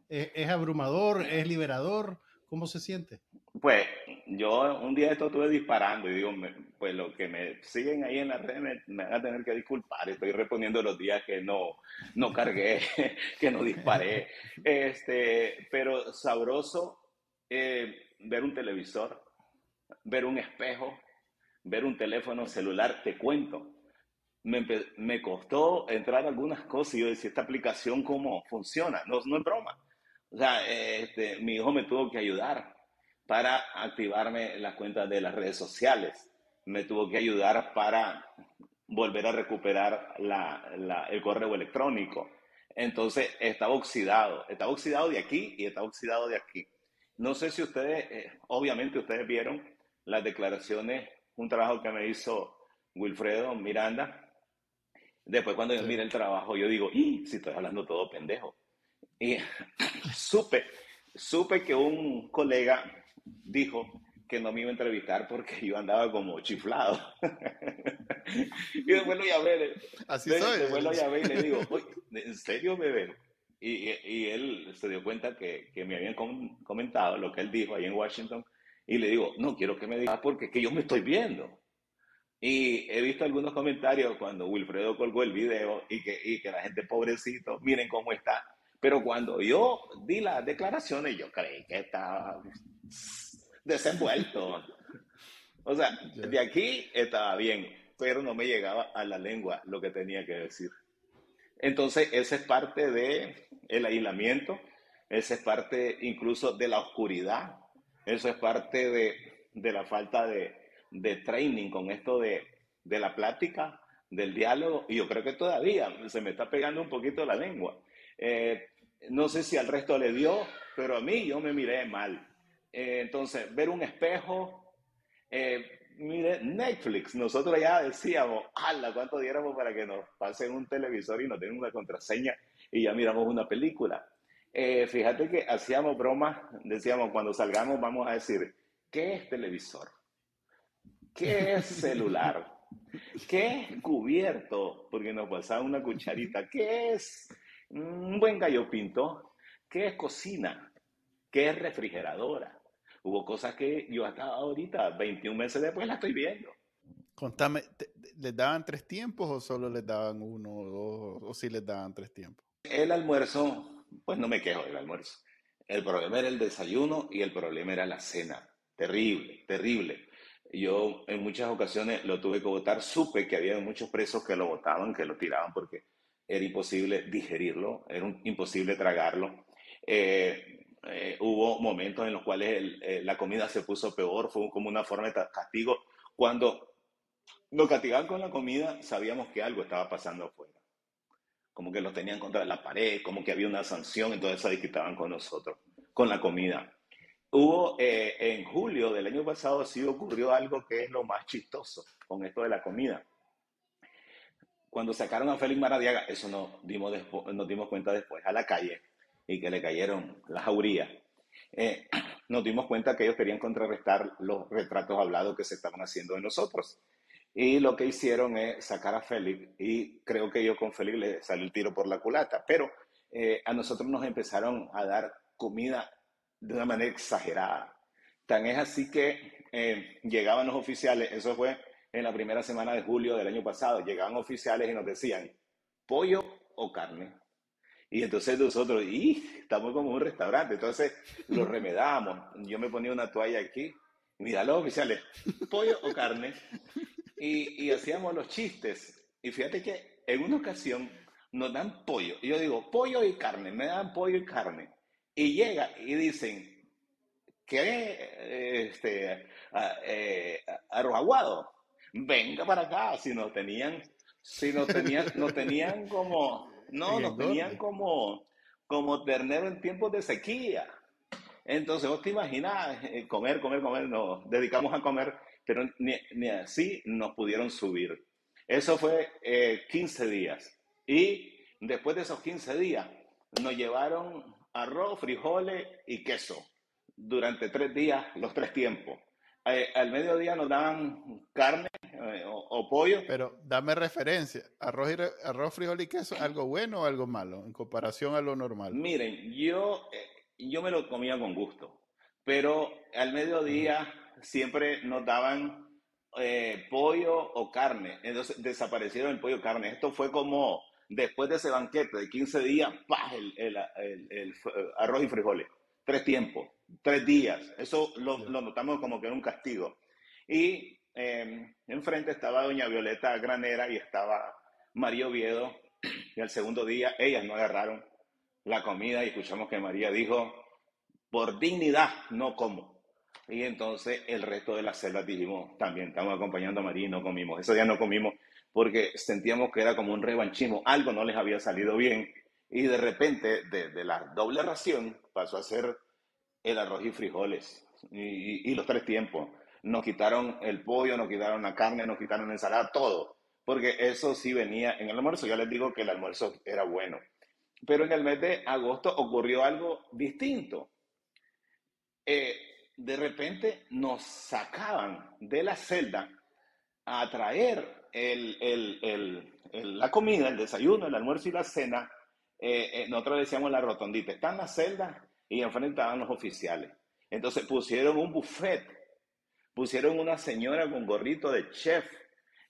¿Es, abrumador? ¿Es liberador? ¿Cómo se siente? Pues yo un día esto estuve disparando y digo, pues los que me siguen ahí en la red me, van a tener que disculpar. Estoy respondiendo los días que no, no cargué, *laughs* que no disparé. Este, pero sabroso eh, ver un televisor, ver un espejo, ver un teléfono celular, te cuento. Me, me costó entrar algunas cosas y yo decía, esta aplicación cómo funciona, no, no es broma. O sea, este, mi hijo me tuvo que ayudar para activarme las cuentas de las redes sociales. Me tuvo que ayudar para volver a recuperar el correo electrónico. Entonces estaba oxidado, estaba oxidado de aquí y estaba oxidado de aquí. No sé si ustedes, eh, obviamente ustedes vieron las declaraciones, un trabajo que me hizo Wilfredo Miranda. Después cuando yo miré el trabajo, yo digo, ¡y! Si estoy hablando todo pendejo. Y *laughs* supe, supe que un colega dijo que no me iba a entrevistar porque *laughs* yo andaba como chiflado. *laughs* y después lo llamé. Así soy. Después lo llamé y le digo, ¿en serio, bebé? Y, y, él se dio cuenta que, que me habían comentado lo que él dijo ahí en Washington. Y le digo, no quiero que me digas porque que yo me estoy viendo. Y he visto algunos comentarios cuando Wilfredo colgó el video y que, y que la gente, pobrecito, miren cómo está. Pero cuando yo di las declaraciones, yo creí que estaba desenvuelto. O sea, de aquí estaba bien, pero no me llegaba a la lengua lo que tenía que decir. Entonces, esa es parte de el aislamiento, esa es parte incluso de la oscuridad, eso es parte de, de la falta de, de, training con esto de, de la plática, del diálogo, y yo creo que todavía se me está pegando un poquito la lengua. Eh, no sé si al resto le dio, pero a mí yo me miré mal. Eh, entonces, ver un espejo, eh, mire, Netflix, nosotros ya decíamos, ¡hala! ¿Cuánto diéramos para que nos pasen un televisor y nos den una contraseña y ya miramos una película? Eh, fíjate que hacíamos bromas, decíamos, cuando salgamos vamos a decir, ¿qué es televisor? ¿Qué es celular? ¿Qué es cubierto? Porque nos pasaba una cucharita. ¿Qué es un buen gallo pinto? ¿Qué es cocina? ¿Qué es refrigeradora? Hubo cosas que yo hasta ahorita, 21 meses después, la estoy viendo. Contame, ¿les daban tres tiempos o solo les daban uno o dos? ¿O sí les daban tres tiempos? El almuerzo, pues no me quejo del almuerzo. El problema era el desayuno y el problema era la cena. Terrible, terrible. Yo en muchas ocasiones lo tuve que votar. Supe que había muchos presos que lo votaban, que lo tiraban porque era imposible digerirlo, era imposible tragarlo. Eh, eh, hubo momentos en los cuales eh, la comida se puso peor, fue como una forma de castigo. Cuando nos castigaban con la comida, sabíamos que algo estaba pasando afuera. Como que los tenían contra la pared, como que había una sanción, entonces se disquitaban con nosotros, con la comida. Hubo eh, en julio del año pasado, sí ocurrió algo que es lo más chistoso con esto de la comida. Cuando sacaron a Félix Maradiaga, eso nos dimos, nos dimos cuenta después, a la calle, y que le cayeron las jaurías, eh, *clears throat* nos dimos cuenta que ellos querían contrarrestar los retratos hablados que se estaban haciendo de nosotros. Y lo que hicieron es sacar a Félix y creo que yo con Félix le salió el tiro por la culata, pero eh, a nosotros nos empezaron a dar comida de una manera exagerada. Tan es así que eh, llegaban los oficiales, eso fue en la primera semana de julio del año pasado, llegaban oficiales y nos decían, pollo o carne. Y entonces nosotros, y estamos como un restaurante, entonces lo remedábamos. Yo me ponía una toalla aquí, mira los oficiales, pollo o carne, y, y hacíamos los chistes. Y fíjate que en una ocasión nos dan pollo. Y yo digo, pollo y carne, me dan pollo y carne. Y llega y dicen, ¿qué? Este, eh, arroz aguado. Venga para acá, si no tenían, si no tenían, no tenían como, no, no tenían como, como ternero en tiempos de sequía. Entonces, vos te imaginas, eh, comer, comer, comer, nos dedicamos a comer, pero ni, ni así nos pudieron subir. Eso fue 15 eh, días. Y después de esos 15 días, nos llevaron arroz, frijoles y queso durante tres días, los tres tiempos. Eh, al mediodía nos daban carne eh, o, pollo. Pero dame referencia, arroz, y, arroz, frijol y queso, ¿algo bueno o algo malo en comparación a lo normal? Miren, yo, yo me lo comía con gusto, pero al mediodía siempre nos daban eh, pollo o carne. Entonces desaparecieron el pollo o carne. Esto fue como después de ese banquete de 15 días, El, el, arroz y frijoles. Tres tiempos, tres días. Eso lo, notamos como que era un castigo. Y em, enfrente estaba doña Violeta Granera y estaba María Oviedo. Y al segundo día ellas no agarraron la comida y escuchamos que María dijo, por dignidad no como. Y entonces el resto de las celdas dijimos, también estamos acompañando a María y no comimos. Ese día no comimos porque sentíamos que era como un revanchismo. Algo no les había salido bien. Y de repente, de, la doble ración, pasó a ser el arroz y frijoles. Y, los tres tiempos. Nos quitaron el pollo, nos quitaron la carne, nos quitaron la ensalada, todo. Porque eso sí venía en el almuerzo. Ya les digo que el almuerzo era bueno. Pero en el mes de agosto ocurrió algo distinto. Eh, de repente nos sacaban de la celda a traer la comida, el desayuno, el almuerzo y la cena. Eh, eh, nosotros decíamos la rotondita, está en la celda y enfrentaban los oficiales. Entonces pusieron un buffet, pusieron una señora con gorrito de chef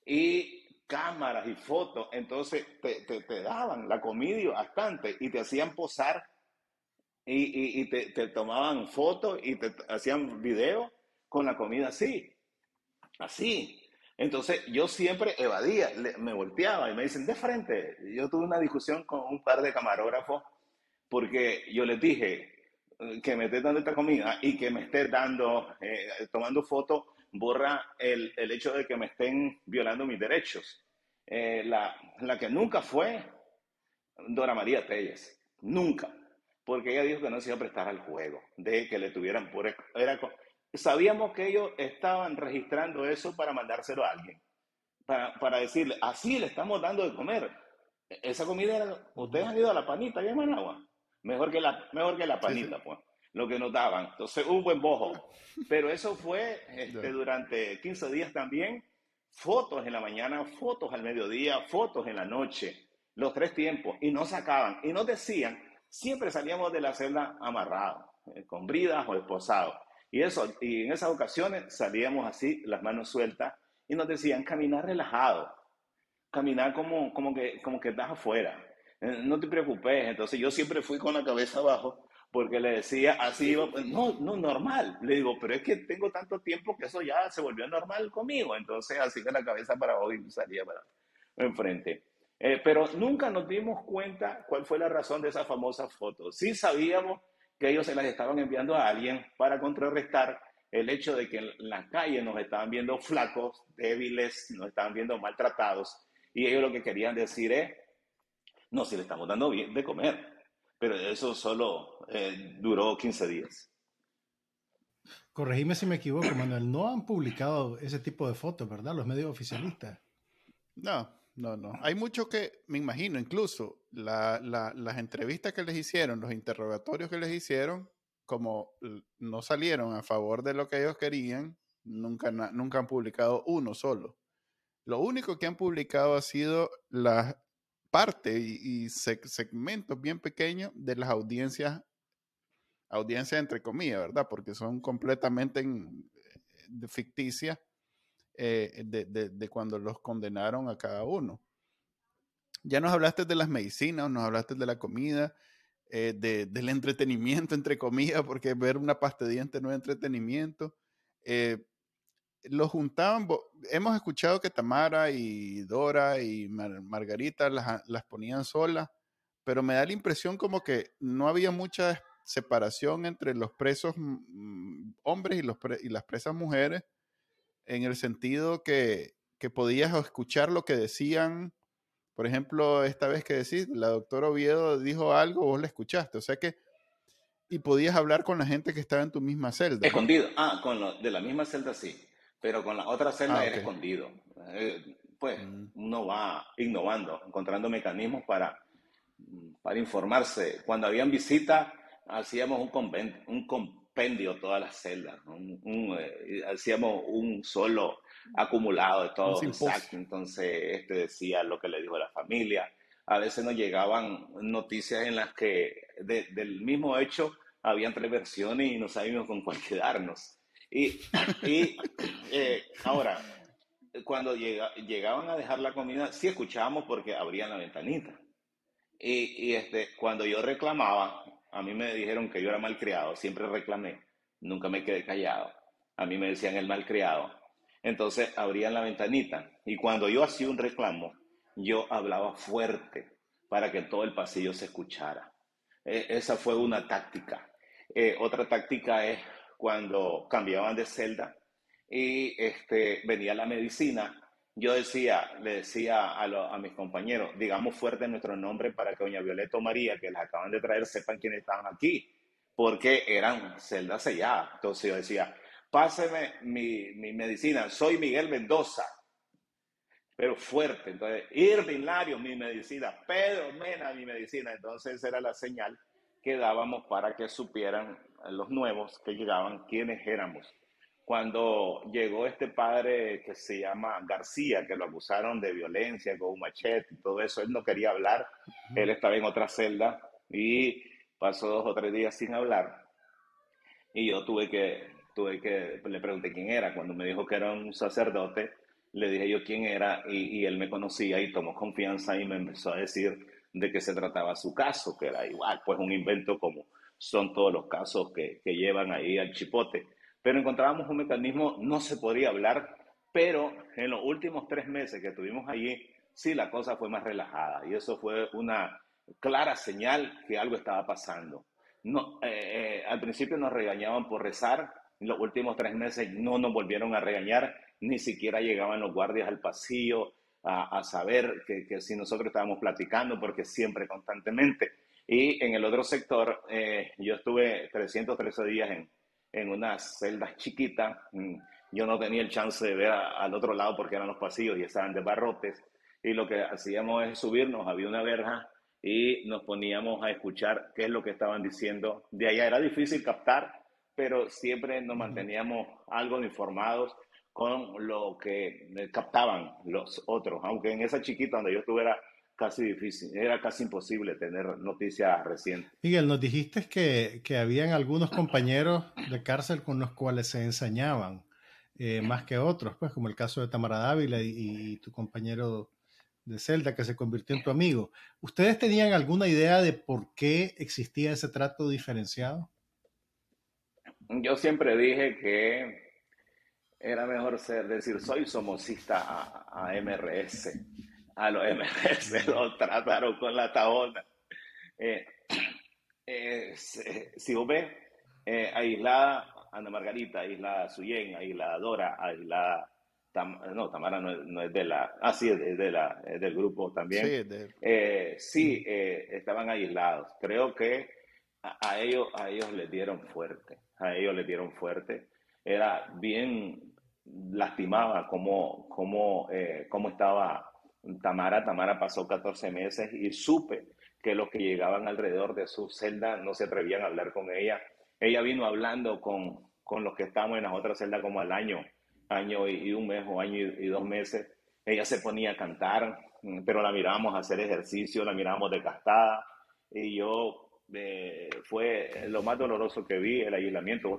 y cámaras y fotos. Entonces te, te daban la comida bastante y te hacían posar y, te, tomaban fotos y te hacían video con la comida así, así. Entonces yo siempre evadía, me volteaba y me dicen, de frente. Yo tuve una discusión con un par de camarógrafos porque yo les dije que me esté dando esta comida y que me esté dando, eh, tomando fotos, borra el, el, hecho de que me estén violando mis derechos. Eh, la, la que nunca fue Dora María Telles, nunca porque ella dijo que no se iba a prestar al juego, de que le tuvieran por... Era, sabíamos que ellos estaban registrando eso para mandárselo a alguien, para, para decirle, así le estamos dando de comer. Esa comida era, ustedes han ido a la panita allá en Managua, mejor que la, mejor que la panita, pues, lo que nos daban. Entonces, un buen bojo. Pero eso fue este, durante 15 días también, fotos en la mañana, fotos al mediodía, fotos en la noche, los tres tiempos, y no sacaban, y nos decían siempre salíamos de la celda amarrados, eh, con bridas o esposados. Y, eso, y en esas ocasiones salíamos así, las manos sueltas, y nos decían caminar relajado, caminar como, como, que, como que estás afuera, no te preocupes. Entonces yo siempre fui con la cabeza abajo porque le decía así, no, no, normal. Le digo, pero es que tengo tanto tiempo que eso ya se volvió normal conmigo. Entonces así con la cabeza para abajo y salía para enfrente. Eh, pero nunca nos dimos cuenta cuál fue la razón de esa famosa foto. Sí sabíamos que ellos se las estaban enviando a alguien para contrarrestar el hecho de que en la calle nos estaban viendo flacos, débiles, nos estaban viendo maltratados, y ellos lo que querían decir es, no, si le estamos dando bien de comer, pero eso solo eh, duró 15 días. Corregime si me equivoco, Manuel, no han publicado ese tipo de fotos, ¿verdad? Los medios oficialistas. No, no, no. Hay mucho que, me imagino, incluso las entrevistas que les hicieron, los interrogatorios que les hicieron, como no salieron a favor de lo que ellos querían, nunca, nunca han publicado uno solo. Lo único que han publicado ha sido la parte y, segmentos bien pequeños de las audiencias, audiencias entre comillas, ¿verdad? Porque son completamente ficticia eh, de, cuando los condenaron a cada uno. Ya nos hablaste de las medicinas, nos hablaste de la comida, eh, del entretenimiento, entre comillas, porque ver una pasta de dientes no es entretenimiento. Eh, lo juntaban, hemos escuchado que Tamara y Dora y Margarita las, las, ponían solas, pero me da la impresión como que no había mucha separación entre los presos mm, hombres y, los y las presas mujeres, en el sentido que, que podías escuchar lo que decían. Por ejemplo, esta vez que decís, la doctora Oviedo dijo algo, vos la escuchaste. O sea que, y podías hablar con la gente que estaba en tu misma celda. Escondido. Ah, con lo, de la misma celda sí pero con la otra celda ah, era escondido. Eh, pues mm. uno va innovando, encontrando mecanismos para, para informarse. Cuando habían visitas, hacíamos un, un compendio todas las celdas, eh, hacíamos un solo acumulado de todo exacto. Entonces, este decía lo que le dijo a la familia. A veces nos llegaban noticias en las que del mismo hecho habían tres versiones y no sabíamos con cuál quedarnos. Y, y eh, ahora, cuando llega, llegaban a dejar la comida, sí escuchábamos porque abrían la ventanita. Y, y, este, cuando yo reclamaba, a mí me dijeron que yo era malcriado, siempre reclamé, nunca me quedé callado. A mí me decían el malcriado. Entonces abrían la ventanita y cuando yo hacía un reclamo, yo hablaba fuerte para que todo el pasillo se escuchara. E, esa fue una táctica. Eh, otra táctica es cuando cambiaban de celda y este, venía la medicina, yo decía, le decía a, a, mis compañeros, digamos fuerte nuestro nombre para que doña Violeta o María, que las acaban de traer, sepan quiénes estaban aquí, porque eran celdas selladas. Entonces yo decía, páseme mi, mi medicina, soy Miguel Mendoza, pero fuerte. Entonces, Irving Lario, mi medicina, Pedro Mena, mi medicina. Entonces, era la señal que dábamos para que supieran los nuevos que llegaban quiénes éramos. Cuando llegó este padre que se llama García, que lo acusaron de violencia con un machete y todo eso, él no quería hablar, él estaba en otra celda y pasó dos o tres días sin hablar. Y yo tuve que, tuve que, le pregunté quién era, cuando me dijo que era un sacerdote, le dije yo quién era y, y él me conocía y tomó confianza y me empezó a decir de qué se trataba su caso, que era igual, pues un invento como son todos los casos que, que llevan ahí al chipote. Pero encontrábamos un mecanismo, no se podía hablar, pero en los últimos tres meses que estuvimos allí, sí la cosa fue más relajada y eso fue una clara señal que algo estaba pasando. No, eh, eh, al principio nos regañaban por rezar, en los últimos tres meses no nos volvieron a regañar, ni siquiera llegaban los guardias al pasillo a, saber que, que, si nosotros estábamos platicando, porque siempre, constantemente. Y en el otro sector, eh, yo estuve 313 días en, en unas celdas chiquitas. Mm, yo no tenía el chance de ver al otro lado porque eran los pasillos y estaban de barrotes. Y lo que hacíamos es subirnos, había una verja y nos poníamos a escuchar qué es lo que estaban diciendo. De allá era difícil captar, pero siempre nos manteníamos algo informados con lo que captaban los otros, aunque en esa chiquita donde yo estuve era casi difícil, era casi imposible tener noticias recientes. Miguel, nos dijiste que, que habían algunos compañeros de cárcel con los cuales se ensañaban, eh, más que otros, pues como el caso de Tamara Dávila y, y, tu compañero de celda que se convirtió en tu amigo. ¿Ustedes tenían alguna idea de por qué existía ese trato diferenciado? Yo siempre dije que era mejor ser, decir, soy somocista a, MRS. A los MRS lo trataron con la tabona. Eh, eh, si vos ves, eh, aislada Ana Margarita, aislada Suyen, aislada Dora, aislada no, Tamara no, es de la, ah, sí, es de la, del grupo también. Sí, sí estaban aislados. Creo que a, a, ellos, a ellos les dieron fuerte, a ellos les dieron fuerte. Era bien lastimaba cómo, cómo, cómo estaba Tamara. Tamara pasó 14 meses y supe que los que llegaban alrededor de su celda no se atrevían a hablar con ella. Ella vino hablando con, con los que estábamos en las otras celdas como al año, año y, un mes o año y, dos meses. Ella se ponía a cantar, pero la mirábamos hacer ejercicio, la mirábamos desgastada. Y yo, eh, fue lo más doloroso que vi, el aislamiento.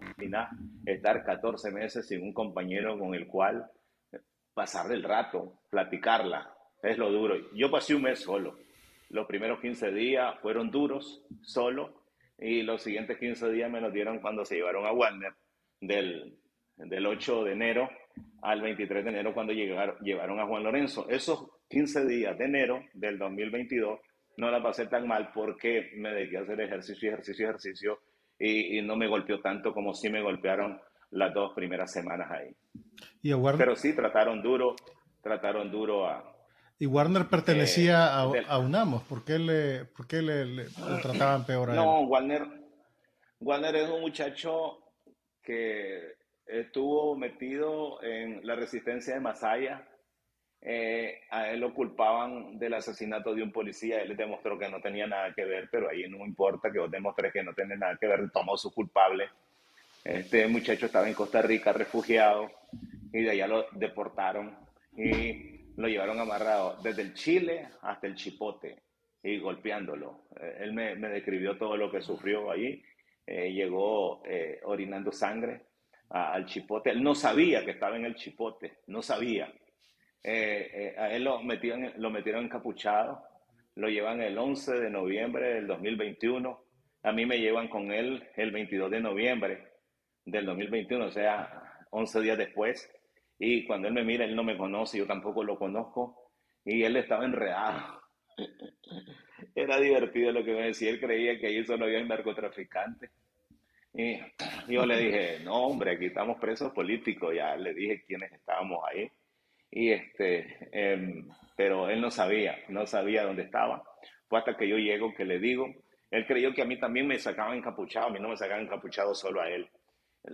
estar 14 meses sin un compañero con el cual pasar el rato, platicarla, es lo duro. Yo pasé un mes solo. Los primeros 15 días fueron duros, solo, y los siguientes 15 días me los dieron cuando se llevaron a Warner, del, del 8 de enero al 23 de enero, cuando llegaron, llevaron a Juan Lorenzo. Esos 15 días de enero del 2022 no la pasé tan mal porque me dediqué a hacer ejercicio, ejercicio, ejercicio, y, y no me golpeó tanto como si me golpearon las dos primeras semanas ahí. ¿Y Pero sí, trataron duro, trataron duro a... ¿Y Warner pertenecía eh, a, a, UNAMOS? ¿Por qué, le, por qué le, trataban peor a no, él? No, Warner, Warner es un muchacho que estuvo metido en la resistencia de Masaya. Eh, a él lo culpaban del asesinato de un policía. Él demostró que no tenía nada que ver, pero ahí no importa que vos demostré que no tiene nada que ver. Tomó su culpable este muchacho estaba en Costa Rica refugiado y de allá lo deportaron y lo llevaron amarrado desde el Chile hasta el Chipote y golpeándolo. Eh, él me, describió todo lo que sufrió allí. Eh, llegó eh, orinando sangre al Chipote. Él no sabía que estaba en el Chipote, no sabía. a él lo metieron, lo metieron encapuchado, lo llevan el 11 de noviembre del 2021. A mí me llevan con él el 22 de noviembre del 2021, o sea, 11 días después. Y cuando él me mira, él no me conoce, yo tampoco lo conozco. Y él estaba enredado. *laughs* Era divertido lo que me decía. Él creía que ahí solo había un narcotraficante. Y yo le dije, no, hombre, aquí estamos presos políticos. Ya le dije quiénes estábamos ahí. Y este, em, pero él no sabía, no sabía dónde estaba. Fue hasta que yo llego que le digo. Él creyó que a mí también me sacaban encapuchado. A mí no me sacaban encapuchado solo a él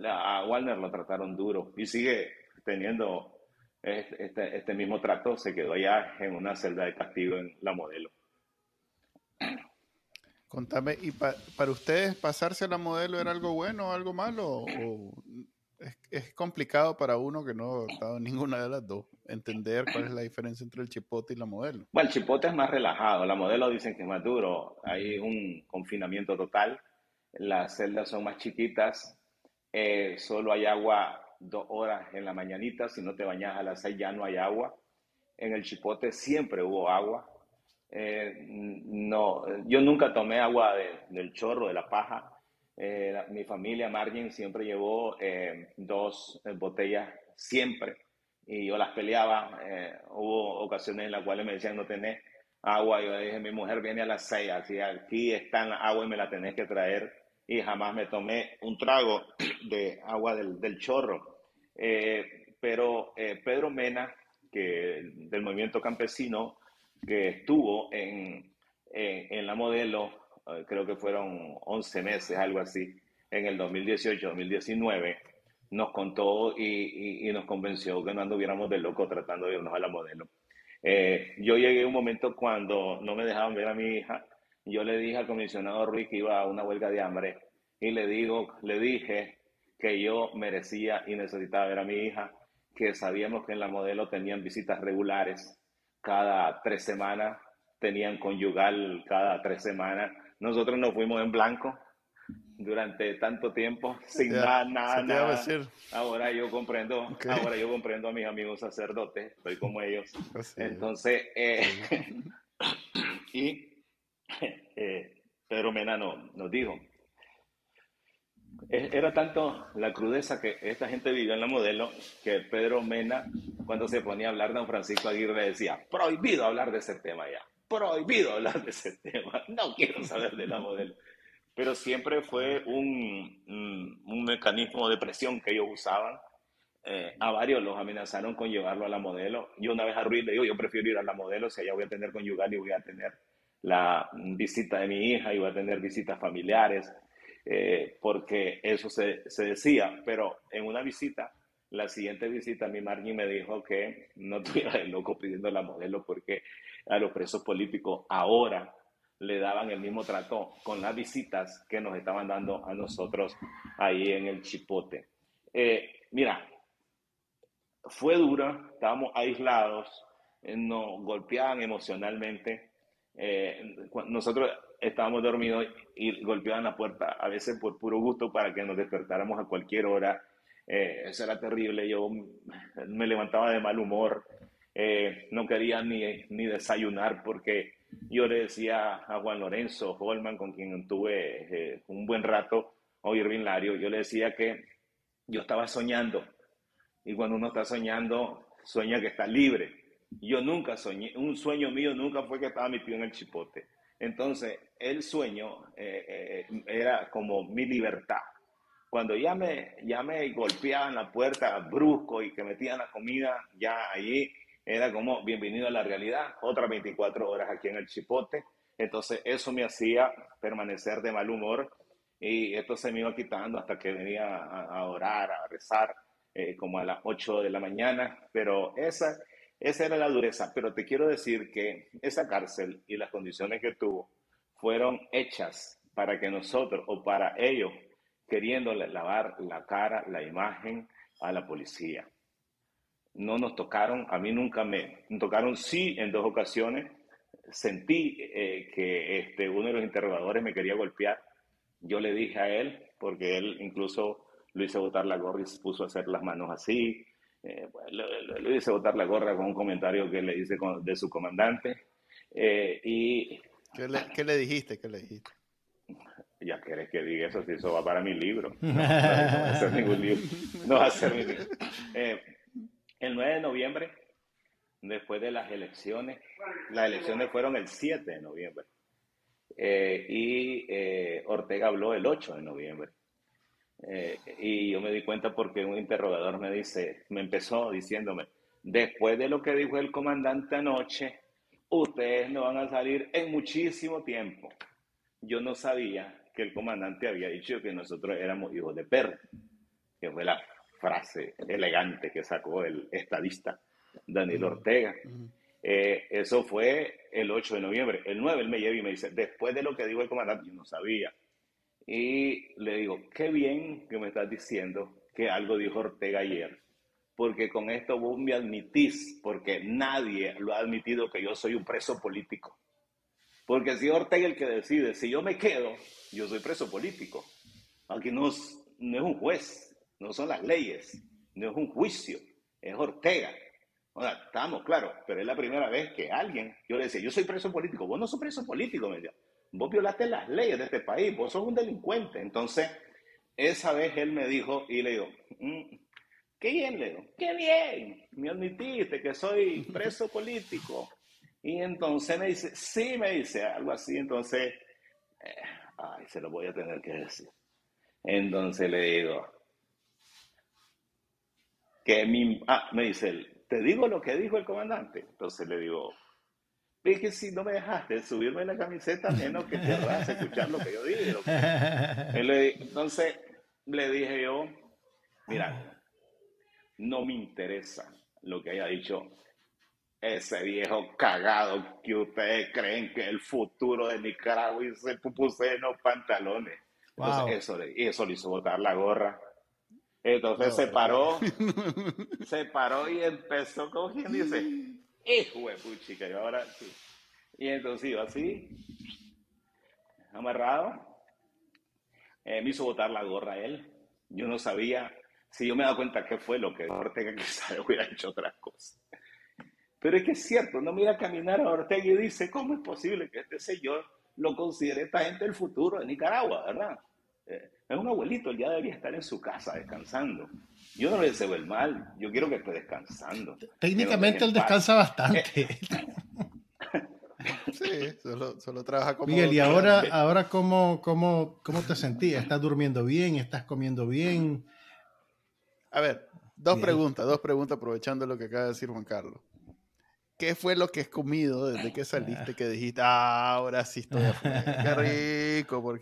a Warner lo trataron duro y sigue teniendo este, este, este, mismo trato. Se quedó allá en una celda de castigo en la modelo. Contame, ¿y para ustedes pasarse a la modelo era algo bueno o algo malo? ¿O es, complicado para uno que no ha estado en ninguna de las dos entender cuál es la diferencia entre el chipote y la modelo? Bueno, el chipote es más relajado, la modelo dicen que es más duro, hay un confinamiento total, las celdas son más chiquitas, eh, solo hay agua dos horas en la mañanita, si no te bañas a las seis ya no hay agua. En el Chipote siempre hubo agua. Eh, no, yo nunca tomé agua del chorro, de la paja. Eh, mi familia, Margin, siempre llevó dos botellas, siempre. Y yo las peleaba. hubo ocasiones en las cuales me decían no tenés agua. Yo dije, mi mujer viene a las seis, así aquí está agua y me la tenés que traer y jamás me tomé un trago *clears throat* de agua del, chorro. Eh, pero eh, Pedro Mena, que, del movimiento campesino, que estuvo en, en, la modelo, eh, creo que fueron 11 meses, algo así, en el 2018-2019, nos contó y, y, nos convenció que no anduviéramos de loco tratando de irnos a la modelo. yo llegué a un momento cuando no me dejaban ver a mi hija yo le dije al comisionado Ruiz que iba a una huelga de hambre y le digo, le dije que yo merecía y necesitaba ver a mi hija, que sabíamos que en la modelo tenían visitas regulares cada tres semanas, tenían conyugal cada tres semanas. Nosotros nos fuimos en blanco durante tanto tiempo sin nada, nada, nada. Ahora yo comprendo, ahora yo comprendo a mis amigos sacerdotes, estoy como ellos. Entonces, eh, *laughs* y *laughs* eh, Pedro Mena nos dijo, era tanto la crudeza que esta gente vivió en la modelo que Pedro Mena, cuando se ponía a hablar, don Francisco Aguirre decía, prohibido hablar de ese tema ya, prohibido hablar de ese tema, no quiero saber de la modelo. Pero siempre fue un, un, mecanismo de presión que ellos usaban. Eh, a varios los amenazaron con llevarlo a la modelo. Yo una vez a Ruiz le digo, yo prefiero ir a la modelo, si allá voy a tener conyugal y voy a tener la visita de mi hija voy a tener visitas familiares, eh, porque eso se, se, decía, pero en una visita, la siguiente visita, mi Margie me dijo que no *laughs* tuviera el loco pidiendo la modelo porque a los presos políticos ahora le daban el mismo trato con las visitas que nos estaban dando a nosotros ahí en el Chipote. Eh, mira, fue dura, estábamos aislados, eh, nos golpeaban emocionalmente. Nosotros estábamos dormidos y golpeaban la puerta, a veces por puro gusto para que nos despertáramos a cualquier hora Eh, eso era terrible, yo me levantaba de mal humor, eh, no quería ni, ni desayunar porque yo le decía a Juan Lorenzo Holman, con quien tuve eh, un buen rato, o Irving Lario, yo le decía que yo estaba soñando. Y cuando uno está soñando, sueña que está libre. Yo nunca soñé, un sueño mío nunca fue que estaba metido en el chipote. Entonces, el sueño eh, eh, era como mi libertad. Cuando ya me, ya me golpeaban la puerta brusco y que metían la comida, ya allí era como bienvenido a la realidad, otras 24 horas aquí en el chipote. Entonces, eso me hacía permanecer de mal humor y esto se me iba quitando hasta que venía a, orar, a rezar, eh, como a las 8 de la mañana, pero esa, esa era la dureza. Pero te quiero decir que esa cárcel y las condiciones que tuvo fueron hechas para que nosotros o para ellos, queriendo lavar la cara, la imagen a la policía. No nos tocaron, a mí nunca me, tocaron, sí, en dos ocasiones. Sentí eh, que este, uno de los interrogadores me quería golpear yo le dije a él, porque él incluso lo hice botar la gorra y se puso a hacer las manos así. Eh, lo, hice botar la gorra con un comentario que le hice de su comandante. Eh, y, ¿Qué le, ¿Qué le, dijiste? ¿Qué le dijiste? Ya querés que diga eso, si eso va para mi libro. *laughs* No, no, va a ser ningún libro. No va a ser mi libro. Eh, el 9 de noviembre, después de las elecciones, las elecciones fueron el 7 de noviembre. Eh, y Ortega habló el 8 de noviembre. Eh, y yo me di cuenta porque un interrogador me dice, me empezó diciéndome, después de lo que dijo el comandante anoche, ustedes no van a salir en muchísimo tiempo. Yo no sabía que el comandante había dicho que nosotros éramos hijos de perro, que fue la frase elegante que sacó el estadista Daniel Ortega. Eh, eso fue el 8 de noviembre. El 9 él me lleva y me dice, después de lo que dijo el comandante, yo no sabía. Y le digo, qué bien que me estás diciendo que algo dijo Ortega ayer, porque con esto vos me admitís, porque nadie lo ha admitido que yo soy un preso político. Porque si Ortega el que decide, si yo me quedo, yo soy preso político. Aquí no no es un juez, no son las leyes, no es un juicio, es Ortega. O sea, estamos, claro, pero es la primera vez que alguien, yo le decía, yo soy preso político, vos no sos preso político, me decía, vos violaste las leyes de este país, vos sos un delincuente. Entonces, esa vez él me dijo, y le digo, mm, qué bien, le digo, qué bien, me admitiste que soy *laughs* preso político. Y entonces me dice, sí, me dice algo así, entonces, eh, ay, se lo voy a tener que decir. Entonces le digo, que mi, ah, me dice él, te digo lo que dijo el comandante. Entonces le digo, es que si no me dejaste subirme la camiseta, menos que querrás escuchar lo que yo digo. Entonces le dije yo, mira, no me interesa lo que haya dicho ese viejo cagado que ustedes creen que el futuro de Nicaragua y se puse en los pantalones. Entonces, eso, eso le hizo botar la gorra. Entonces se paró, se paró y empezó como quien dice, de puchica, y ahora sí. Y entonces iba así, amarrado, eh, me hizo botar la gorra a él. Yo no sabía, si yo me da cuenta qué fue lo que Ortega *laughs* quizás hubiera hecho otras cosas. Pero es que es cierto, no mira caminar a Ortega y dice, ¿cómo es posible que este señor lo considere esta gente el futuro de Nicaragua, verdad? Eh, es un abuelito, él ya debería estar en su casa descansando. Yo no le deseo el mal, yo quiero que esté descansando. Técnicamente él descansa bastante. *laughs* sí, solo, trabaja como... Miguel, ¿y ahora, ahora cómo, cómo, cómo te sentías? ¿Estás durmiendo bien? ¿Estás comiendo bien? A ver, dos preguntas, dos preguntas aprovechando lo que acaba de decir Juan Carlos. ¿Qué fue lo que has comido desde que saliste que dijiste, ah, ahora sí estoy afuera? Qué *laughs* rico, ¿por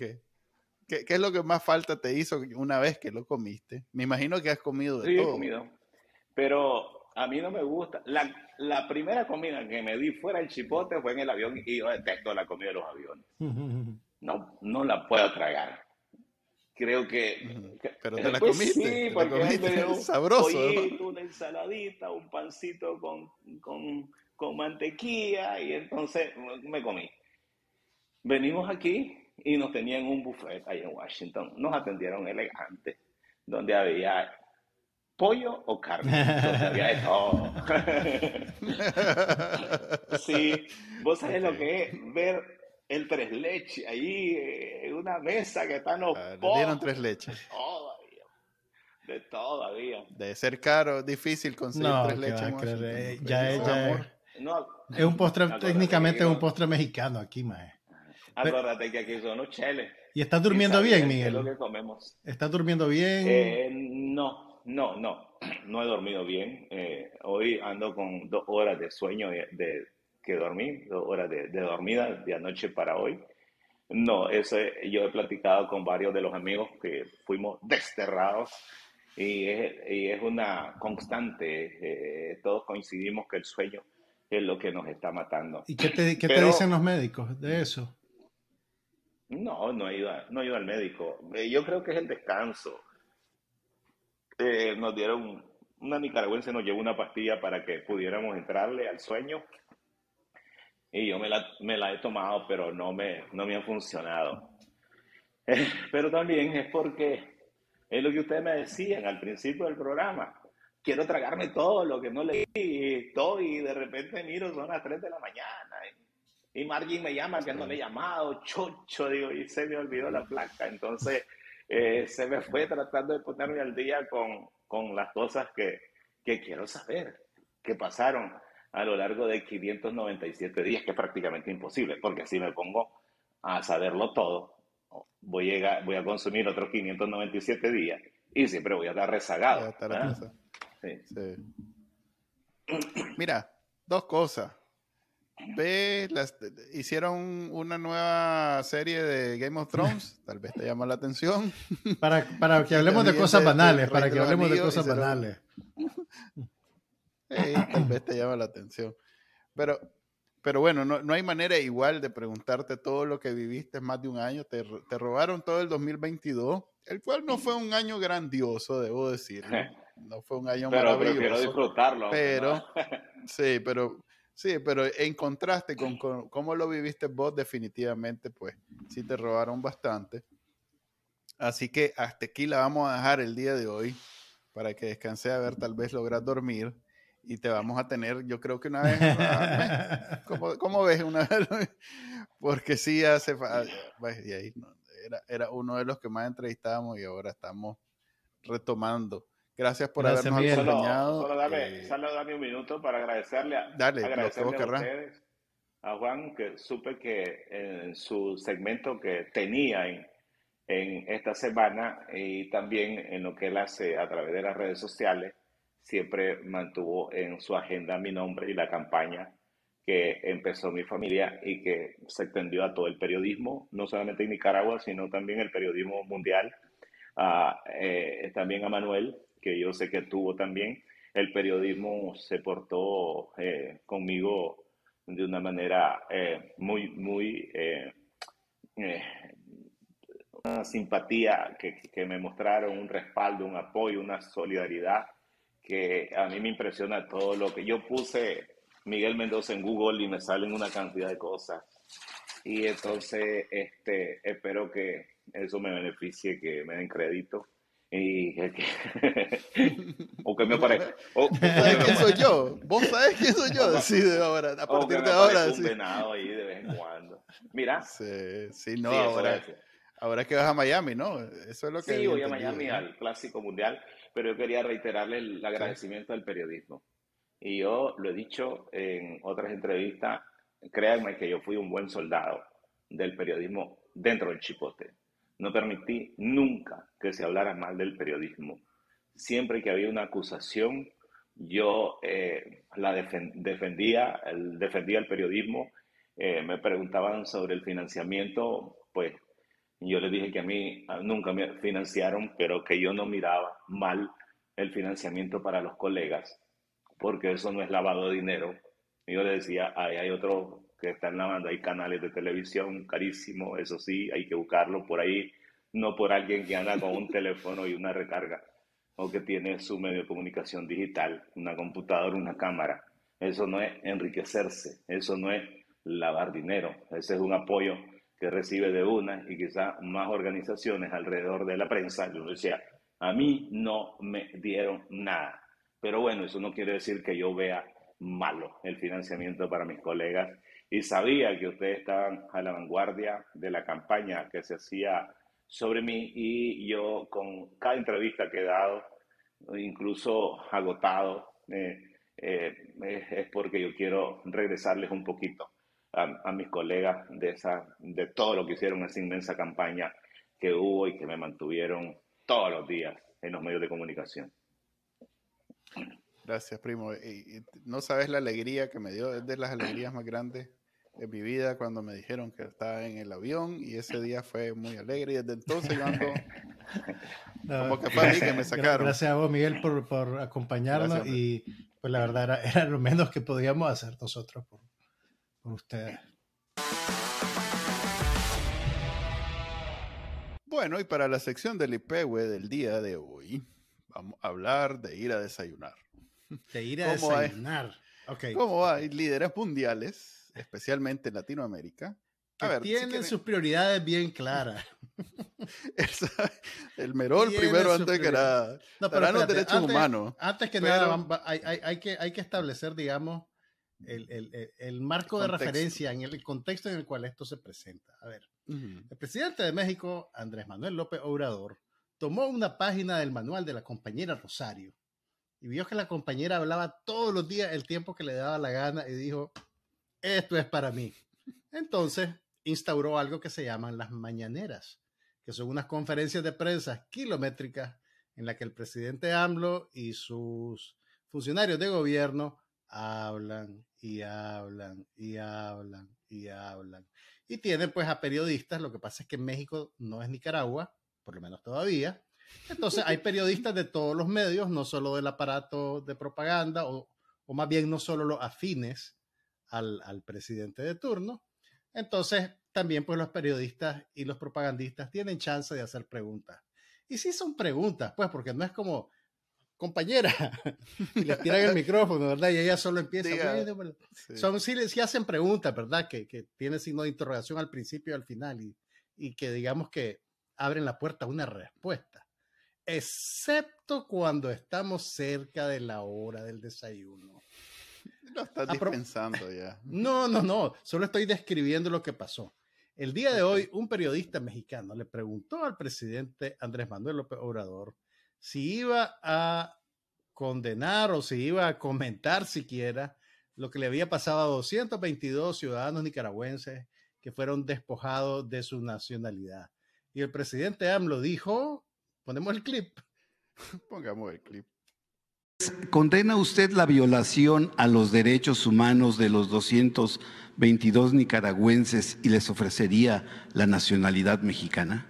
qué? ¿Qué, es lo que más falta te hizo una vez que lo comiste? Me imagino que has comido de sí, todo. he comido. Pero a mí no me gusta. La, la, primera comida que me di fuera del chipote fue en el avión y yo detesto la comida de los aviones. *laughs* No, no la puedo tragar. Creo que. Pero te la comiste. Sí, porque comiste. *laughs* sabroso. una ensaladita, un pancito con, con, con mantequilla y entonces me comí. Venimos aquí y nos tenían un buffet ahí en Washington. Nos atendieron elegante, donde había pollo o carne. había de todo. *laughs* sí, vos sabés lo que es ver el tres leches ahí en una mesa que están los ah, dieron tres leches. Todavía. De todavía. De ser caro, difícil conseguir tres leches. Eh, ya, es, ya es un postre, técnicamente es un postre mexicano aquí, mae. Acuérdate que aquí son cheles. ¿Y estás durmiendo bien, Miguel? Es lo que comemos. ¿Estás durmiendo bien? Eh, no, no, no. *clears throat* No he dormido bien. Eh, hoy ando con dos horas de sueño de, que dormí, dos horas de, dormida de anoche para hoy. No, eso yo he platicado con varios de los amigos que fuimos desterrados y es, una constante. Eh, todos coincidimos que el sueño es lo que nos está matando. ¿Y qué te, qué te dicen los médicos de eso? No, no he ido, no ido al médico. Eh, yo creo que es el descanso. Eh, nos dieron, una nicaragüense nos llevó una pastilla para que pudiéramos entrarle al sueño. Y yo me la, he tomado, pero no me, no me ha funcionado. *laughs* Eh, pero también es porque es lo que ustedes me decían al principio del programa. Quiero tragarme todo lo que no leí, y todo, y de repente miro, son las 3 de la mañana. Y Margin me llama que no le he llamado, chocho, digo, y se me olvidó la placa. Entonces, eh, se me fue tratando de ponerme al día con, con las cosas que, que, quiero saber, que pasaron a lo largo de 597 días, que es prácticamente imposible, porque si me pongo a saberlo todo, voy a, llegar, voy a consumir otros 597 días y siempre voy a estar rezagado. Mira, dos cosas. Ve, hicieron una nueva serie de Game of Thrones, tal vez te llama la atención. *laughs* Para, para que hablemos de cosas banales, para que hablemos de cosas banales. *laughs* tal vez te llama la atención. Pero, pero bueno, no, no, hay manera igual de preguntarte todo lo que viviste más de un año. Te, te robaron todo el 2022, el cual no fue un año grandioso, debo decir. *laughs* No fue un año pero maravilloso. Pero disfrutarlo. Pero, sí, pero Sí, pero en contraste con, cómo lo viviste vos, definitivamente, pues sí te robaron bastante. Así que hasta aquí la vamos a dejar el día de hoy para que descanse a ver, tal vez logras dormir y te vamos a tener, yo creo que una vez, *laughs* ¿cómo, ves una vez? Porque sí hace falta, pues, era, era uno de los que más entrevistábamos y ahora estamos retomando Gracias por habernos acompañado. Solo, dame, eh, dame, un minuto para agradecerle a, agradecerle a ustedes, a Juan, que supe que en su segmento que tenía en, en esta semana y también en lo que él hace a través de las redes sociales, siempre mantuvo en su agenda mi nombre y la campaña que empezó mi familia y que se extendió a todo el periodismo, no solamente en Nicaragua, sino también el periodismo mundial. Ah, eh, también a Manuel, que yo sé que tuvo también, el periodismo se portó eh, conmigo de una manera eh, muy, muy, eh, una simpatía que, que, me mostraron, un respaldo, un apoyo, una solidaridad, que a mí me impresiona todo lo que yo puse Miguel Mendoza en Google y me salen una cantidad de cosas. Y entonces, este, espero que eso me beneficie, que me den crédito y *laughs* *laughs* o que me parece. ¿Vos sabés quién soy yo? ¿Vos sabés quién soy yo? *laughs* Sí, de ahora, a partir de ahora. un venado ahí de vez en cuando. Mira. Sí, sí, no, ahora, ahora que vas a Miami, ¿no? Eso es lo que. Sí, voy a Miami al Clásico Mundial, pero yo quería reiterarle el agradecimiento al periodismo. Y yo lo he dicho en otras entrevistas, créanme que yo fui un buen soldado del periodismo dentro del chipote no permití nunca que se hablara mal del periodismo. Siempre que había una acusación, yo eh, la defendía, defendía el periodismo. Eh, me preguntaban sobre el financiamiento, pues yo les dije que a mí nunca me financiaron, pero que yo no miraba mal el financiamiento para los colegas, porque eso no es lavado de dinero. Yo les decía, hay otro que están lavando. Hay canales de televisión carísimos, eso sí, hay que buscarlo por ahí, no por alguien que anda con un *laughs* teléfono y una recarga o que tiene su medio de comunicación digital, una computadora, una cámara. Eso no es enriquecerse, eso no es lavar dinero, ese es un apoyo que recibe de una y quizás más organizaciones alrededor de la prensa. Yo decía, A mí no me dieron nada. Pero bueno, eso no quiere decir que yo vea malo el financiamiento para mis colegas. Y sabía que ustedes estaban a la vanguardia de la campaña que se hacía sobre mí y yo con cada entrevista que he dado, incluso agotado, eh, eh, es porque yo quiero regresarles un poquito a, mis colegas de, esa, de todo lo que hicieron esa inmensa campaña que hubo y que me mantuvieron todos los días en los medios de comunicación. Gracias, primo. Y, no sabes la alegría que me dio, es de las alegrías más grandes de mi vida cuando me dijeron que estaba en el avión y ese día fue muy alegre y desde entonces yo ando *laughs* como que fue que me sacaron. Gracias a vos, Miguel, por, por acompañarnos y pues la verdad era, era, lo menos que podíamos hacer nosotros por, por ustedes. Bueno, y para la sección del IPEWE del día de hoy, vamos a hablar de ir a desayunar. De ir a desayunar. okay. ¿Cómo hay líderes mundiales, especialmente en Latinoamérica, que tienen sus prioridades bien claras. *laughs* *laughs* el Merol primero antes que nada. No, pero los derechos antes, humanos. Antes que nada, hay, hay, hay, que, hay que establecer, digamos, el, el, el marco de referencia en el contexto en el cual esto se presenta. A ver, el presidente de México, Andrés Manuel López Obrador, tomó una página del manual de la compañera Rosario y vio que la compañera hablaba todos los días el tiempo que le daba la gana y dijo, esto es para mí. Entonces instauró algo que se llaman las mañaneras, que son unas conferencias de prensa kilométricas en las que el presidente AMLO y sus funcionarios de gobierno hablan y hablan y hablan y hablan. Y tienen pues a periodistas, lo que pasa es que México no es Nicaragua, por lo menos todavía. Entonces hay periodistas de todos los medios, no solo del aparato de propaganda, o, o más bien no solo los afines al, al presidente de turno. Entonces también pues los periodistas y los propagandistas tienen chance de hacer preguntas. Y sí son preguntas, pues, porque no es como, compañera, *laughs* y le tiran el *laughs* micrófono, ¿verdad? Y ella solo empieza. Son, sí, sí, hacen preguntas, ¿verdad? Que, que tiene signo de interrogación al principio y al final, y, y que digamos que abren la puerta a una respuesta. Excepto cuando estamos cerca de la hora del desayuno. Lo estás dispensando ya. No, no, no. Solo estoy describiendo lo que pasó. El día de hoy, un periodista mexicano le preguntó al presidente Andrés Manuel López Obrador si iba a condenar o si iba a comentar siquiera lo que le había pasado a 222 ciudadanos nicaragüenses que fueron despojados de su nacionalidad. Y el presidente AMLO dijo, ponemos el clip. *laughs* Pongamos el clip. ¿Condena usted la violación a los derechos humanos de los 222 nicaragüenses y les ofrecería la nacionalidad mexicana?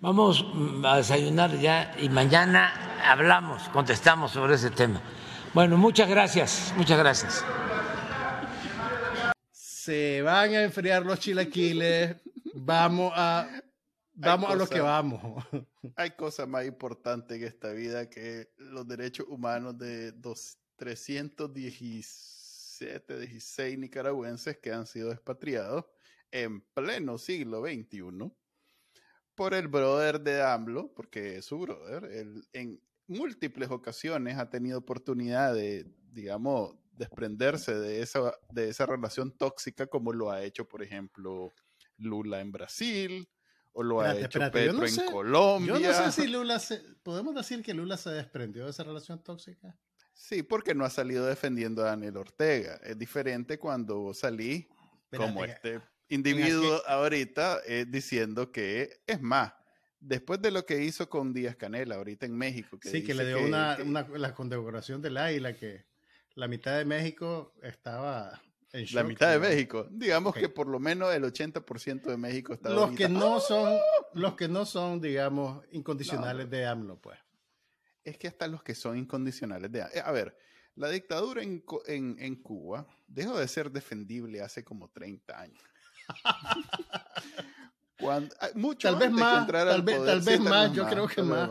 Vamos a desayunar ya y mañana hablamos, contestamos sobre ese tema. Bueno, muchas gracias, muchas gracias. Se van a enfriar los chilaquiles, vamos a, vamos a lo que vamos. *laughs* Hay cosas más importantes en esta vida que los derechos humanos de dos, 317, 16 nicaragüenses que han sido expatriados en pleno siglo XXI por el brother de AMLO, porque es su brother, él en múltiples ocasiones ha tenido oportunidad de, digamos, desprenderse de esa, de esa relación tóxica como lo ha hecho, por ejemplo, Lula en Brasil, o lo ha hecho Petro en Colombia. Yo no sé si Lula se, podemos decir que Lula se desprendió de esa relación tóxica. Sí, porque no ha salido defendiendo a Daniel Ortega. Es diferente cuando salí como este individuo ahorita eh, diciendo que, es más, después de lo que hizo con Díaz Canela ahorita en México. Que sí, que le dio una, la condecoración del águila, que la mitad de México estaba La mitad de México. Digamos que por lo menos el 80% de México está los que no son Los que no son, digamos, incondicionales de AMLO, pues. Es que hasta los que son incondicionales de AMLO. A ver, la dictadura en, en, en Cuba dejó de ser defendible hace como 30 años. *laughs* Cuando, mucho tal vez más, tal, vez, tal vez más, yo creo que más.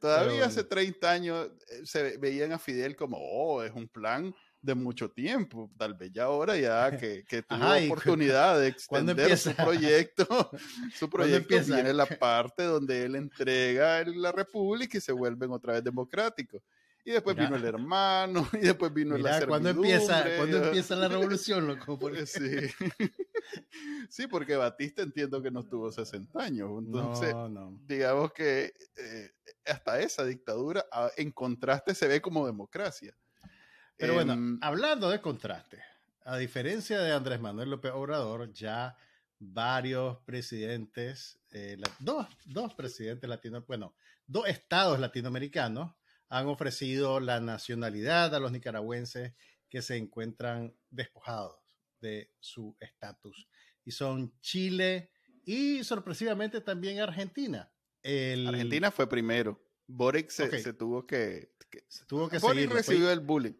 Todavía hace 30 años eh, se veían a Fidel como, oh, es un plan de mucho tiempo, tal vez ya ahora ya *laughs* que, que tuvo oportunidad de *laughs* extender su proyecto, *laughs* su proyecto viene la parte donde él entrega la república y se vuelven otra vez democráticos. Y después vino el hermano, y después vino la ¿cuándo empieza, ¿cuándo empieza la revolución, loco? Sí. sí, porque Batista entiendo que no tuvo 60 años. Entonces, digamos que eh, hasta esa dictadura, ah, en contraste, se ve como democracia. Pero bueno, em, hablando de contraste, a diferencia de Andrés Manuel López Obrador, ya varios presidentes, eh, dos, dos presidentes latinos, bueno, dos estados latinoamericanos han ofrecido la nacionalidad a los nicaragüenses que se encuentran despojados de su estatus. Y son Chile y sorpresivamente también Argentina. Argentina fue primero. Boric se, tuvo que, se tuvo que Boric recibió el bullying.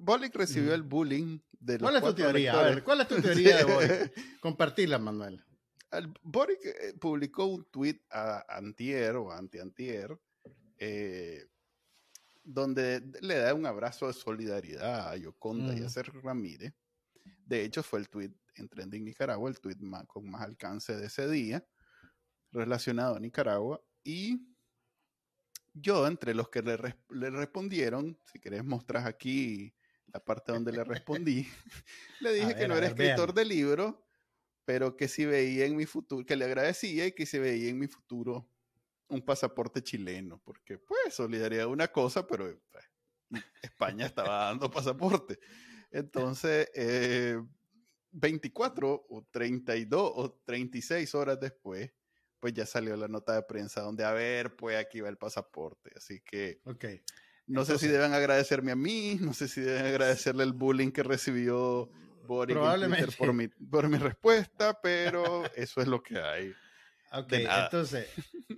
Boric recibió el bullying de los ¿Cuál es tu teoría? ¿cuál es tu teoría de Boric? *laughs* Compartirla, Manuel. Boric eh, publicó un tweet a antier o anti-antier eh, donde le da un abrazo de solidaridad a Yoconda y a Sergio Ramírez. De hecho, fue el tweet en Trending Nicaragua, el tweet con más alcance de ese día, relacionado a Nicaragua. Y yo, entre los que le, respondieron, si querés mostrar aquí la parte donde le respondí, *laughs* le dije que no era escritor de libro, pero que si veía en mi futuro, que le agradecía y que si veía en mi futuro un pasaporte chileno, porque pues solidaridad una cosa, pero pues, España estaba dando pasaporte. Entonces, 24 eh, o 32 o 36 horas después, pues ya salió la nota de prensa donde, a ver, pues aquí va el pasaporte. Así que okay. No sé si deben agradecerme a mí, no sé si deben agradecerle el bullying que recibió Boris por mi, por mi respuesta, pero eso es lo que hay. Ok, entonces,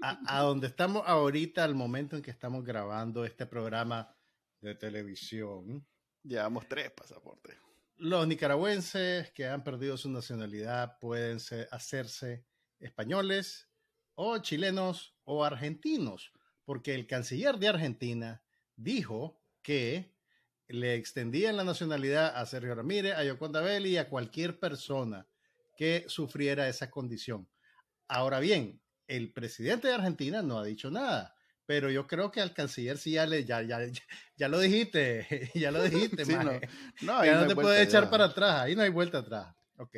a, donde estamos ahorita, al momento en que estamos grabando este programa de televisión. Llevamos tres pasaportes. Los nicaragüenses que han perdido su nacionalidad pueden hacerse españoles o chilenos o argentinos, porque el canciller de Argentina dijo que le extendían la nacionalidad a Sergio Ramírez, a Yoconda Belli y a cualquier persona que sufriera esa condición. Ahora bien, el presidente de Argentina no ha dicho nada, pero yo creo que al canciller sí ya le, ya, ya, *laughs* ya lo dijiste, *laughs* ya lo dijiste, *laughs* sí, no, no, ya no, te puedes echar para atrás, ahí no hay vuelta atrás. Ok.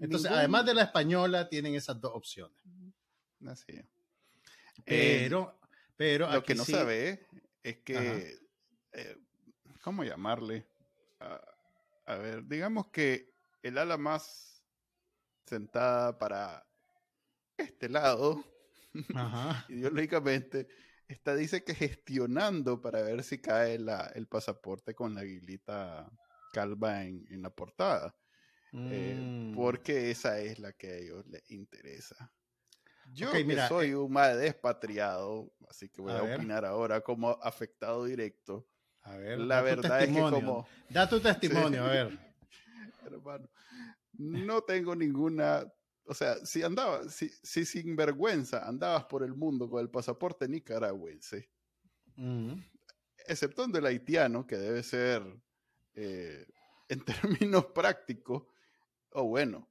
Entonces, además de la española, tienen esas dos opciones. Así. Pero, eh, pero. Lo que no sabe es que. Eh, ¿Cómo llamarle? a ver, digamos que el ala más sentada para este lado, *laughs* ideológicamente, está, dice que gestionando para ver si cae el pasaporte con la guilita calva en, la portada. Eh, mm. porque esa es la que a ellos les interesa. Yo soy eh un mal despatriado, así que voy a, opinar ahora como afectado directo. A ver, la verdad es que como... Da tu testimonio, *laughs* a ver. *laughs* Hermano, no tengo ninguna o sea, si andaba, si, si sin vergüenza andabas por el mundo con el pasaporte nicaragüense, exceptuando el haitiano, que debe ser eh, en *laughs* términos prácticos, o bueno,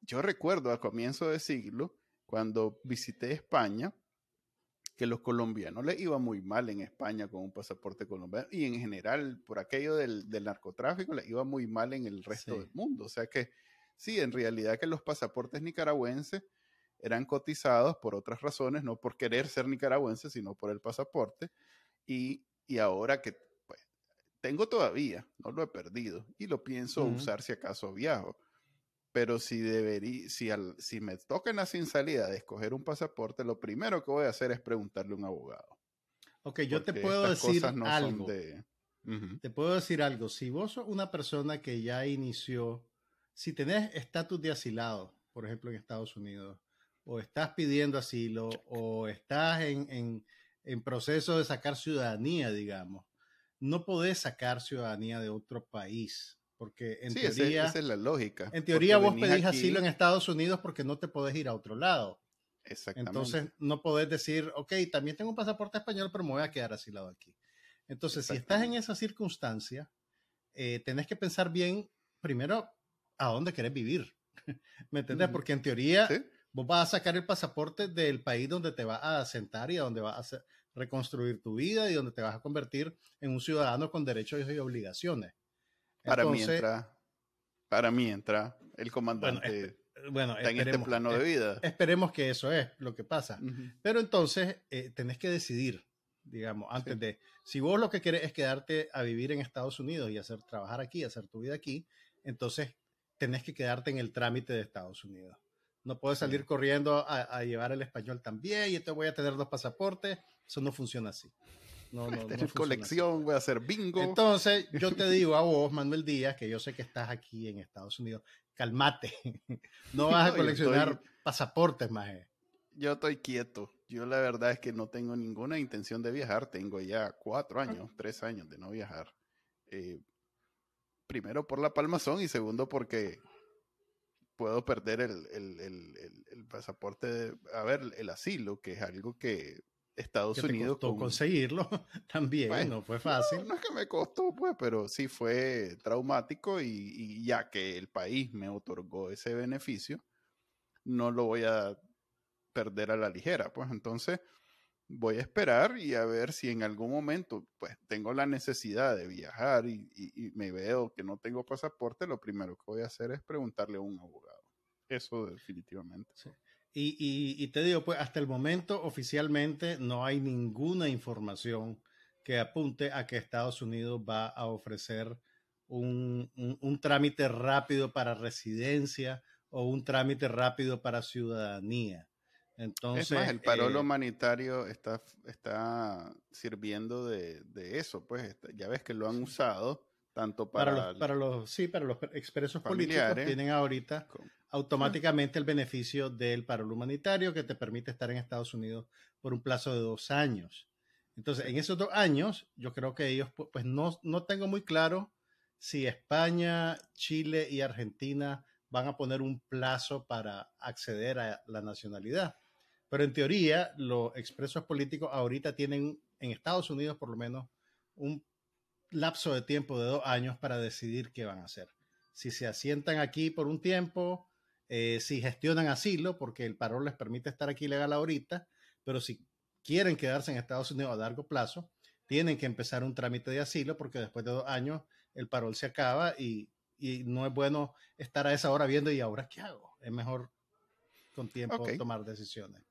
yo recuerdo a comienzo de siglo, cuando visité España, que los colombianos les iba muy mal en España con un pasaporte colombiano y en general por aquello del, del narcotráfico les iba muy mal en el resto del mundo. O sea que sí, en realidad que los pasaportes nicaragüenses eran cotizados por otras razones, no por querer ser nicaragüense, sino por el pasaporte. Y, ahora que pues, tengo todavía, no lo he perdido y lo pienso usar si acaso viajo. Pero si debería, si, al, si me toca en la sin salida de escoger un pasaporte, lo primero que voy a hacer es preguntarle a un abogado. Ok, yo te puedo decir algo. Te puedo decir algo. Si vos sos una persona que ya inició si tenés estatus de asilado, por ejemplo, en Estados Unidos, o estás pidiendo asilo, o estás en, proceso de sacar ciudadanía, digamos, no podés sacar ciudadanía de otro país. Porque en teoría. Esa, es la lógica. En teoría, vos pedís asilo en Estados Unidos porque no te podés ir a otro lado. Exactamente. Entonces, no podés decir, ok, también tengo un pasaporte español, pero me voy a quedar asilado aquí. Entonces, si estás en esa circunstancia, eh, tenés que pensar bien, primero, a dónde querés vivir. *laughs* ¿Me entendés? Porque en teoría, vos vas a sacar el pasaporte del país donde te vas a sentar y a donde vas a reconstruir tu vida y donde te vas a convertir en un ciudadano con derechos y obligaciones. Para mientras, para mientras el comandante bueno, está en este plano de vida. Esperemos que eso es lo que pasa. Pero entonces eh, tenés que decidir, digamos, antes de, si vos lo que querés es quedarte a vivir en Estados Unidos y hacer trabajar aquí, hacer tu vida aquí, entonces tenés que quedarte en el trámite de Estados Unidos. No puedes salir corriendo a, llevar el español también y te voy a tener dos pasaportes. Eso no funciona así. No, no, *laughs* tener colección, voy a hacer bingo. Entonces, yo te digo a vos, Manuel Díaz, que yo sé que estás aquí en Estados Unidos, calmate. *laughs* No vas a *laughs* coleccionar pasaportes, más. Yo estoy quieto. Yo la verdad es que no tengo ninguna intención de viajar. Tengo ya cuatro años, tres años de no viajar. Eh, primero por la palmazón y segundo porque puedo perder el, el, pasaporte, a ver, el asilo, que es algo que Estados Unidos. Costó conseguirlo *laughs* también, no fue fácil. No, es que me costó, pues, pero sí fue traumático y, ya que el país me otorgó ese beneficio, no lo voy a perder a la ligera, pues entonces voy a esperar y a ver si en algún momento pues tengo la necesidad de viajar y, me veo que no tengo pasaporte, lo primero que voy a hacer es preguntarle a un abogado. Eso definitivamente. Y, te digo, pues hasta el momento oficialmente no hay ninguna información que apunte a que Estados Unidos va a ofrecer un, un trámite rápido para residencia o un trámite rápido para ciudadanía. Entonces, es más, el paro eh, humanitario está, está sirviendo de, eso, pues ya ves que lo han usado tanto para, para, los, para los, sí, para los expresos políticos tienen ahorita automáticamente el beneficio del paro humanitario que te permite estar en Estados Unidos por un plazo de dos años. Entonces, en esos dos años, yo creo que ellos, pues no, no tengo muy claro si España, Chile y Argentina van a poner un plazo para acceder a la nacionalidad. Pero en teoría, los expresos políticos ahorita tienen, en Estados Unidos por lo menos, un lapso de tiempo de dos años para decidir qué van a hacer. Si se asientan aquí por un tiempo, eh, si gestionan asilo, porque el paro les permite estar aquí legal ahorita, pero si quieren quedarse en Estados Unidos a largo plazo, tienen que empezar un trámite de asilo porque después de dos años el parol se acaba y, y no es bueno estar a esa hora viendo y ahora qué hago. Es mejor con tiempo tomar decisiones.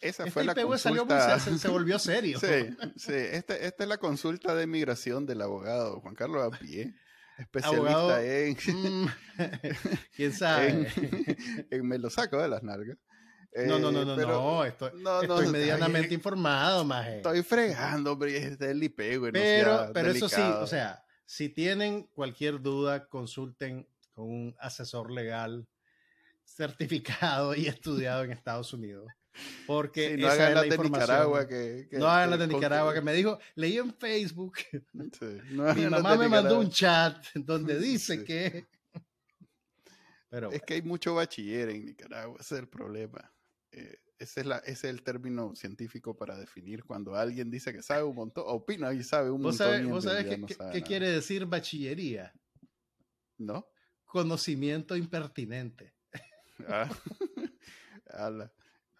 Esa este fue la consulta. se, volvió *laughs* serio. Sí, sí. Esta, esta, es la consulta de migración del abogado Juan Carlos Apié, especialista en. Mm, *laughs* ¿Quién sabe? En, me lo saco de las nalgas. no, no, no, no, no, estoy, estoy medianamente informado, más. Estoy fregando, hombre, es del IP, güey. Pero, pero eso sí, o sea, si tienen cualquier duda, consulten con un asesor legal certificado y estudiado en Estados Unidos. Porque no hagan las de Nicaragua que, no hagan las de Nicaragua que me dijo, leí en Facebook, *laughs* mi mamá me mandó un chat donde *laughs* dice que... Pero es que hay mucho bachiller en Nicaragua, ese es el problema. Eh, ese, es la, ese es el término científico para definir cuando alguien dice que sabe un montón, opina y sabe un montón. ¿Vos sabés qué, qué quiere decir bachillería? ¿No? Conocimiento impertinente. *laughs* Ah.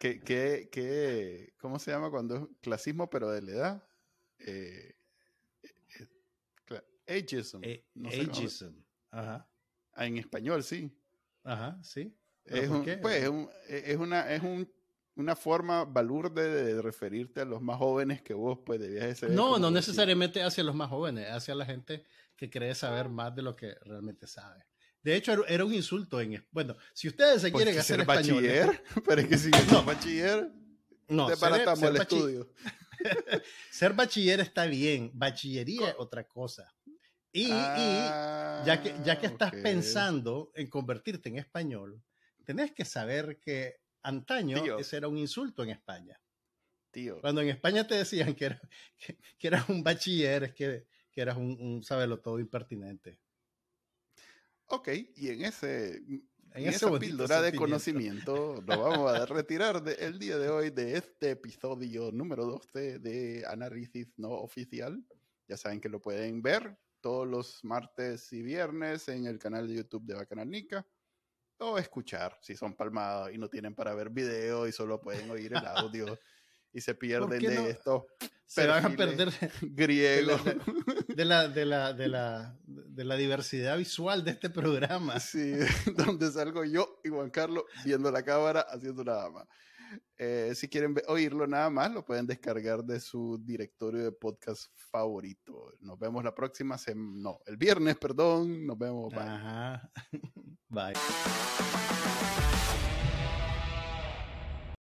¿Qué, qué, qué, ¿Cómo se llama cuando es clasismo pero de la edad? Eh, eh, ageism. ageism. Ajá. Ah, en español, sí. Ajá, sí. Es, un, pues, es, un, es, una, es un, una forma balurde de referirte a los más jóvenes que vos, pues debías ser. No, no necesariamente hacia los más jóvenes, hacia la gente que cree saber más de lo que realmente sabe. De hecho, era un insulto en bueno, si ustedes se quieren hacer ser bachiller, *laughs* *laughs* pero es que si no bachiller, no, desbaratamos el estudio. *laughs* ser bachiller está bien, bachillería es otra cosa. Y, ya que, ya que ah, estás pensando en convertirte en español, tenés que saber que antaño ese era un insulto en España. Tío. Cuando en España te decían que, era, que, eras un bachiller, es que, que eras un, un sabelo todo impertinente. Ok, y en ese en, esa píldora de conocimiento lo vamos a retirar el día de hoy de este episodio número 12 de Análisis No Oficial. Ya saben que lo pueden ver todos los martes y viernes en el canal de YouTube de Bacananica. O escuchar, si son palmados y no tienen para ver video y solo pueden oír el audio *laughs* y se pierden de esto. Se van a perder *laughs* griego. De la, de, la, de, la, de la diversidad visual de este programa. Sí, *laughs* donde salgo yo y Juan Carlos viendo la cámara haciendo nada más. Eh, si quieren oírlo nada más, lo pueden descargar de su directorio de podcast favorito. Nos vemos la próxima semana. No, el viernes, perdón. Nos vemos. Bye. *laughs* Bye.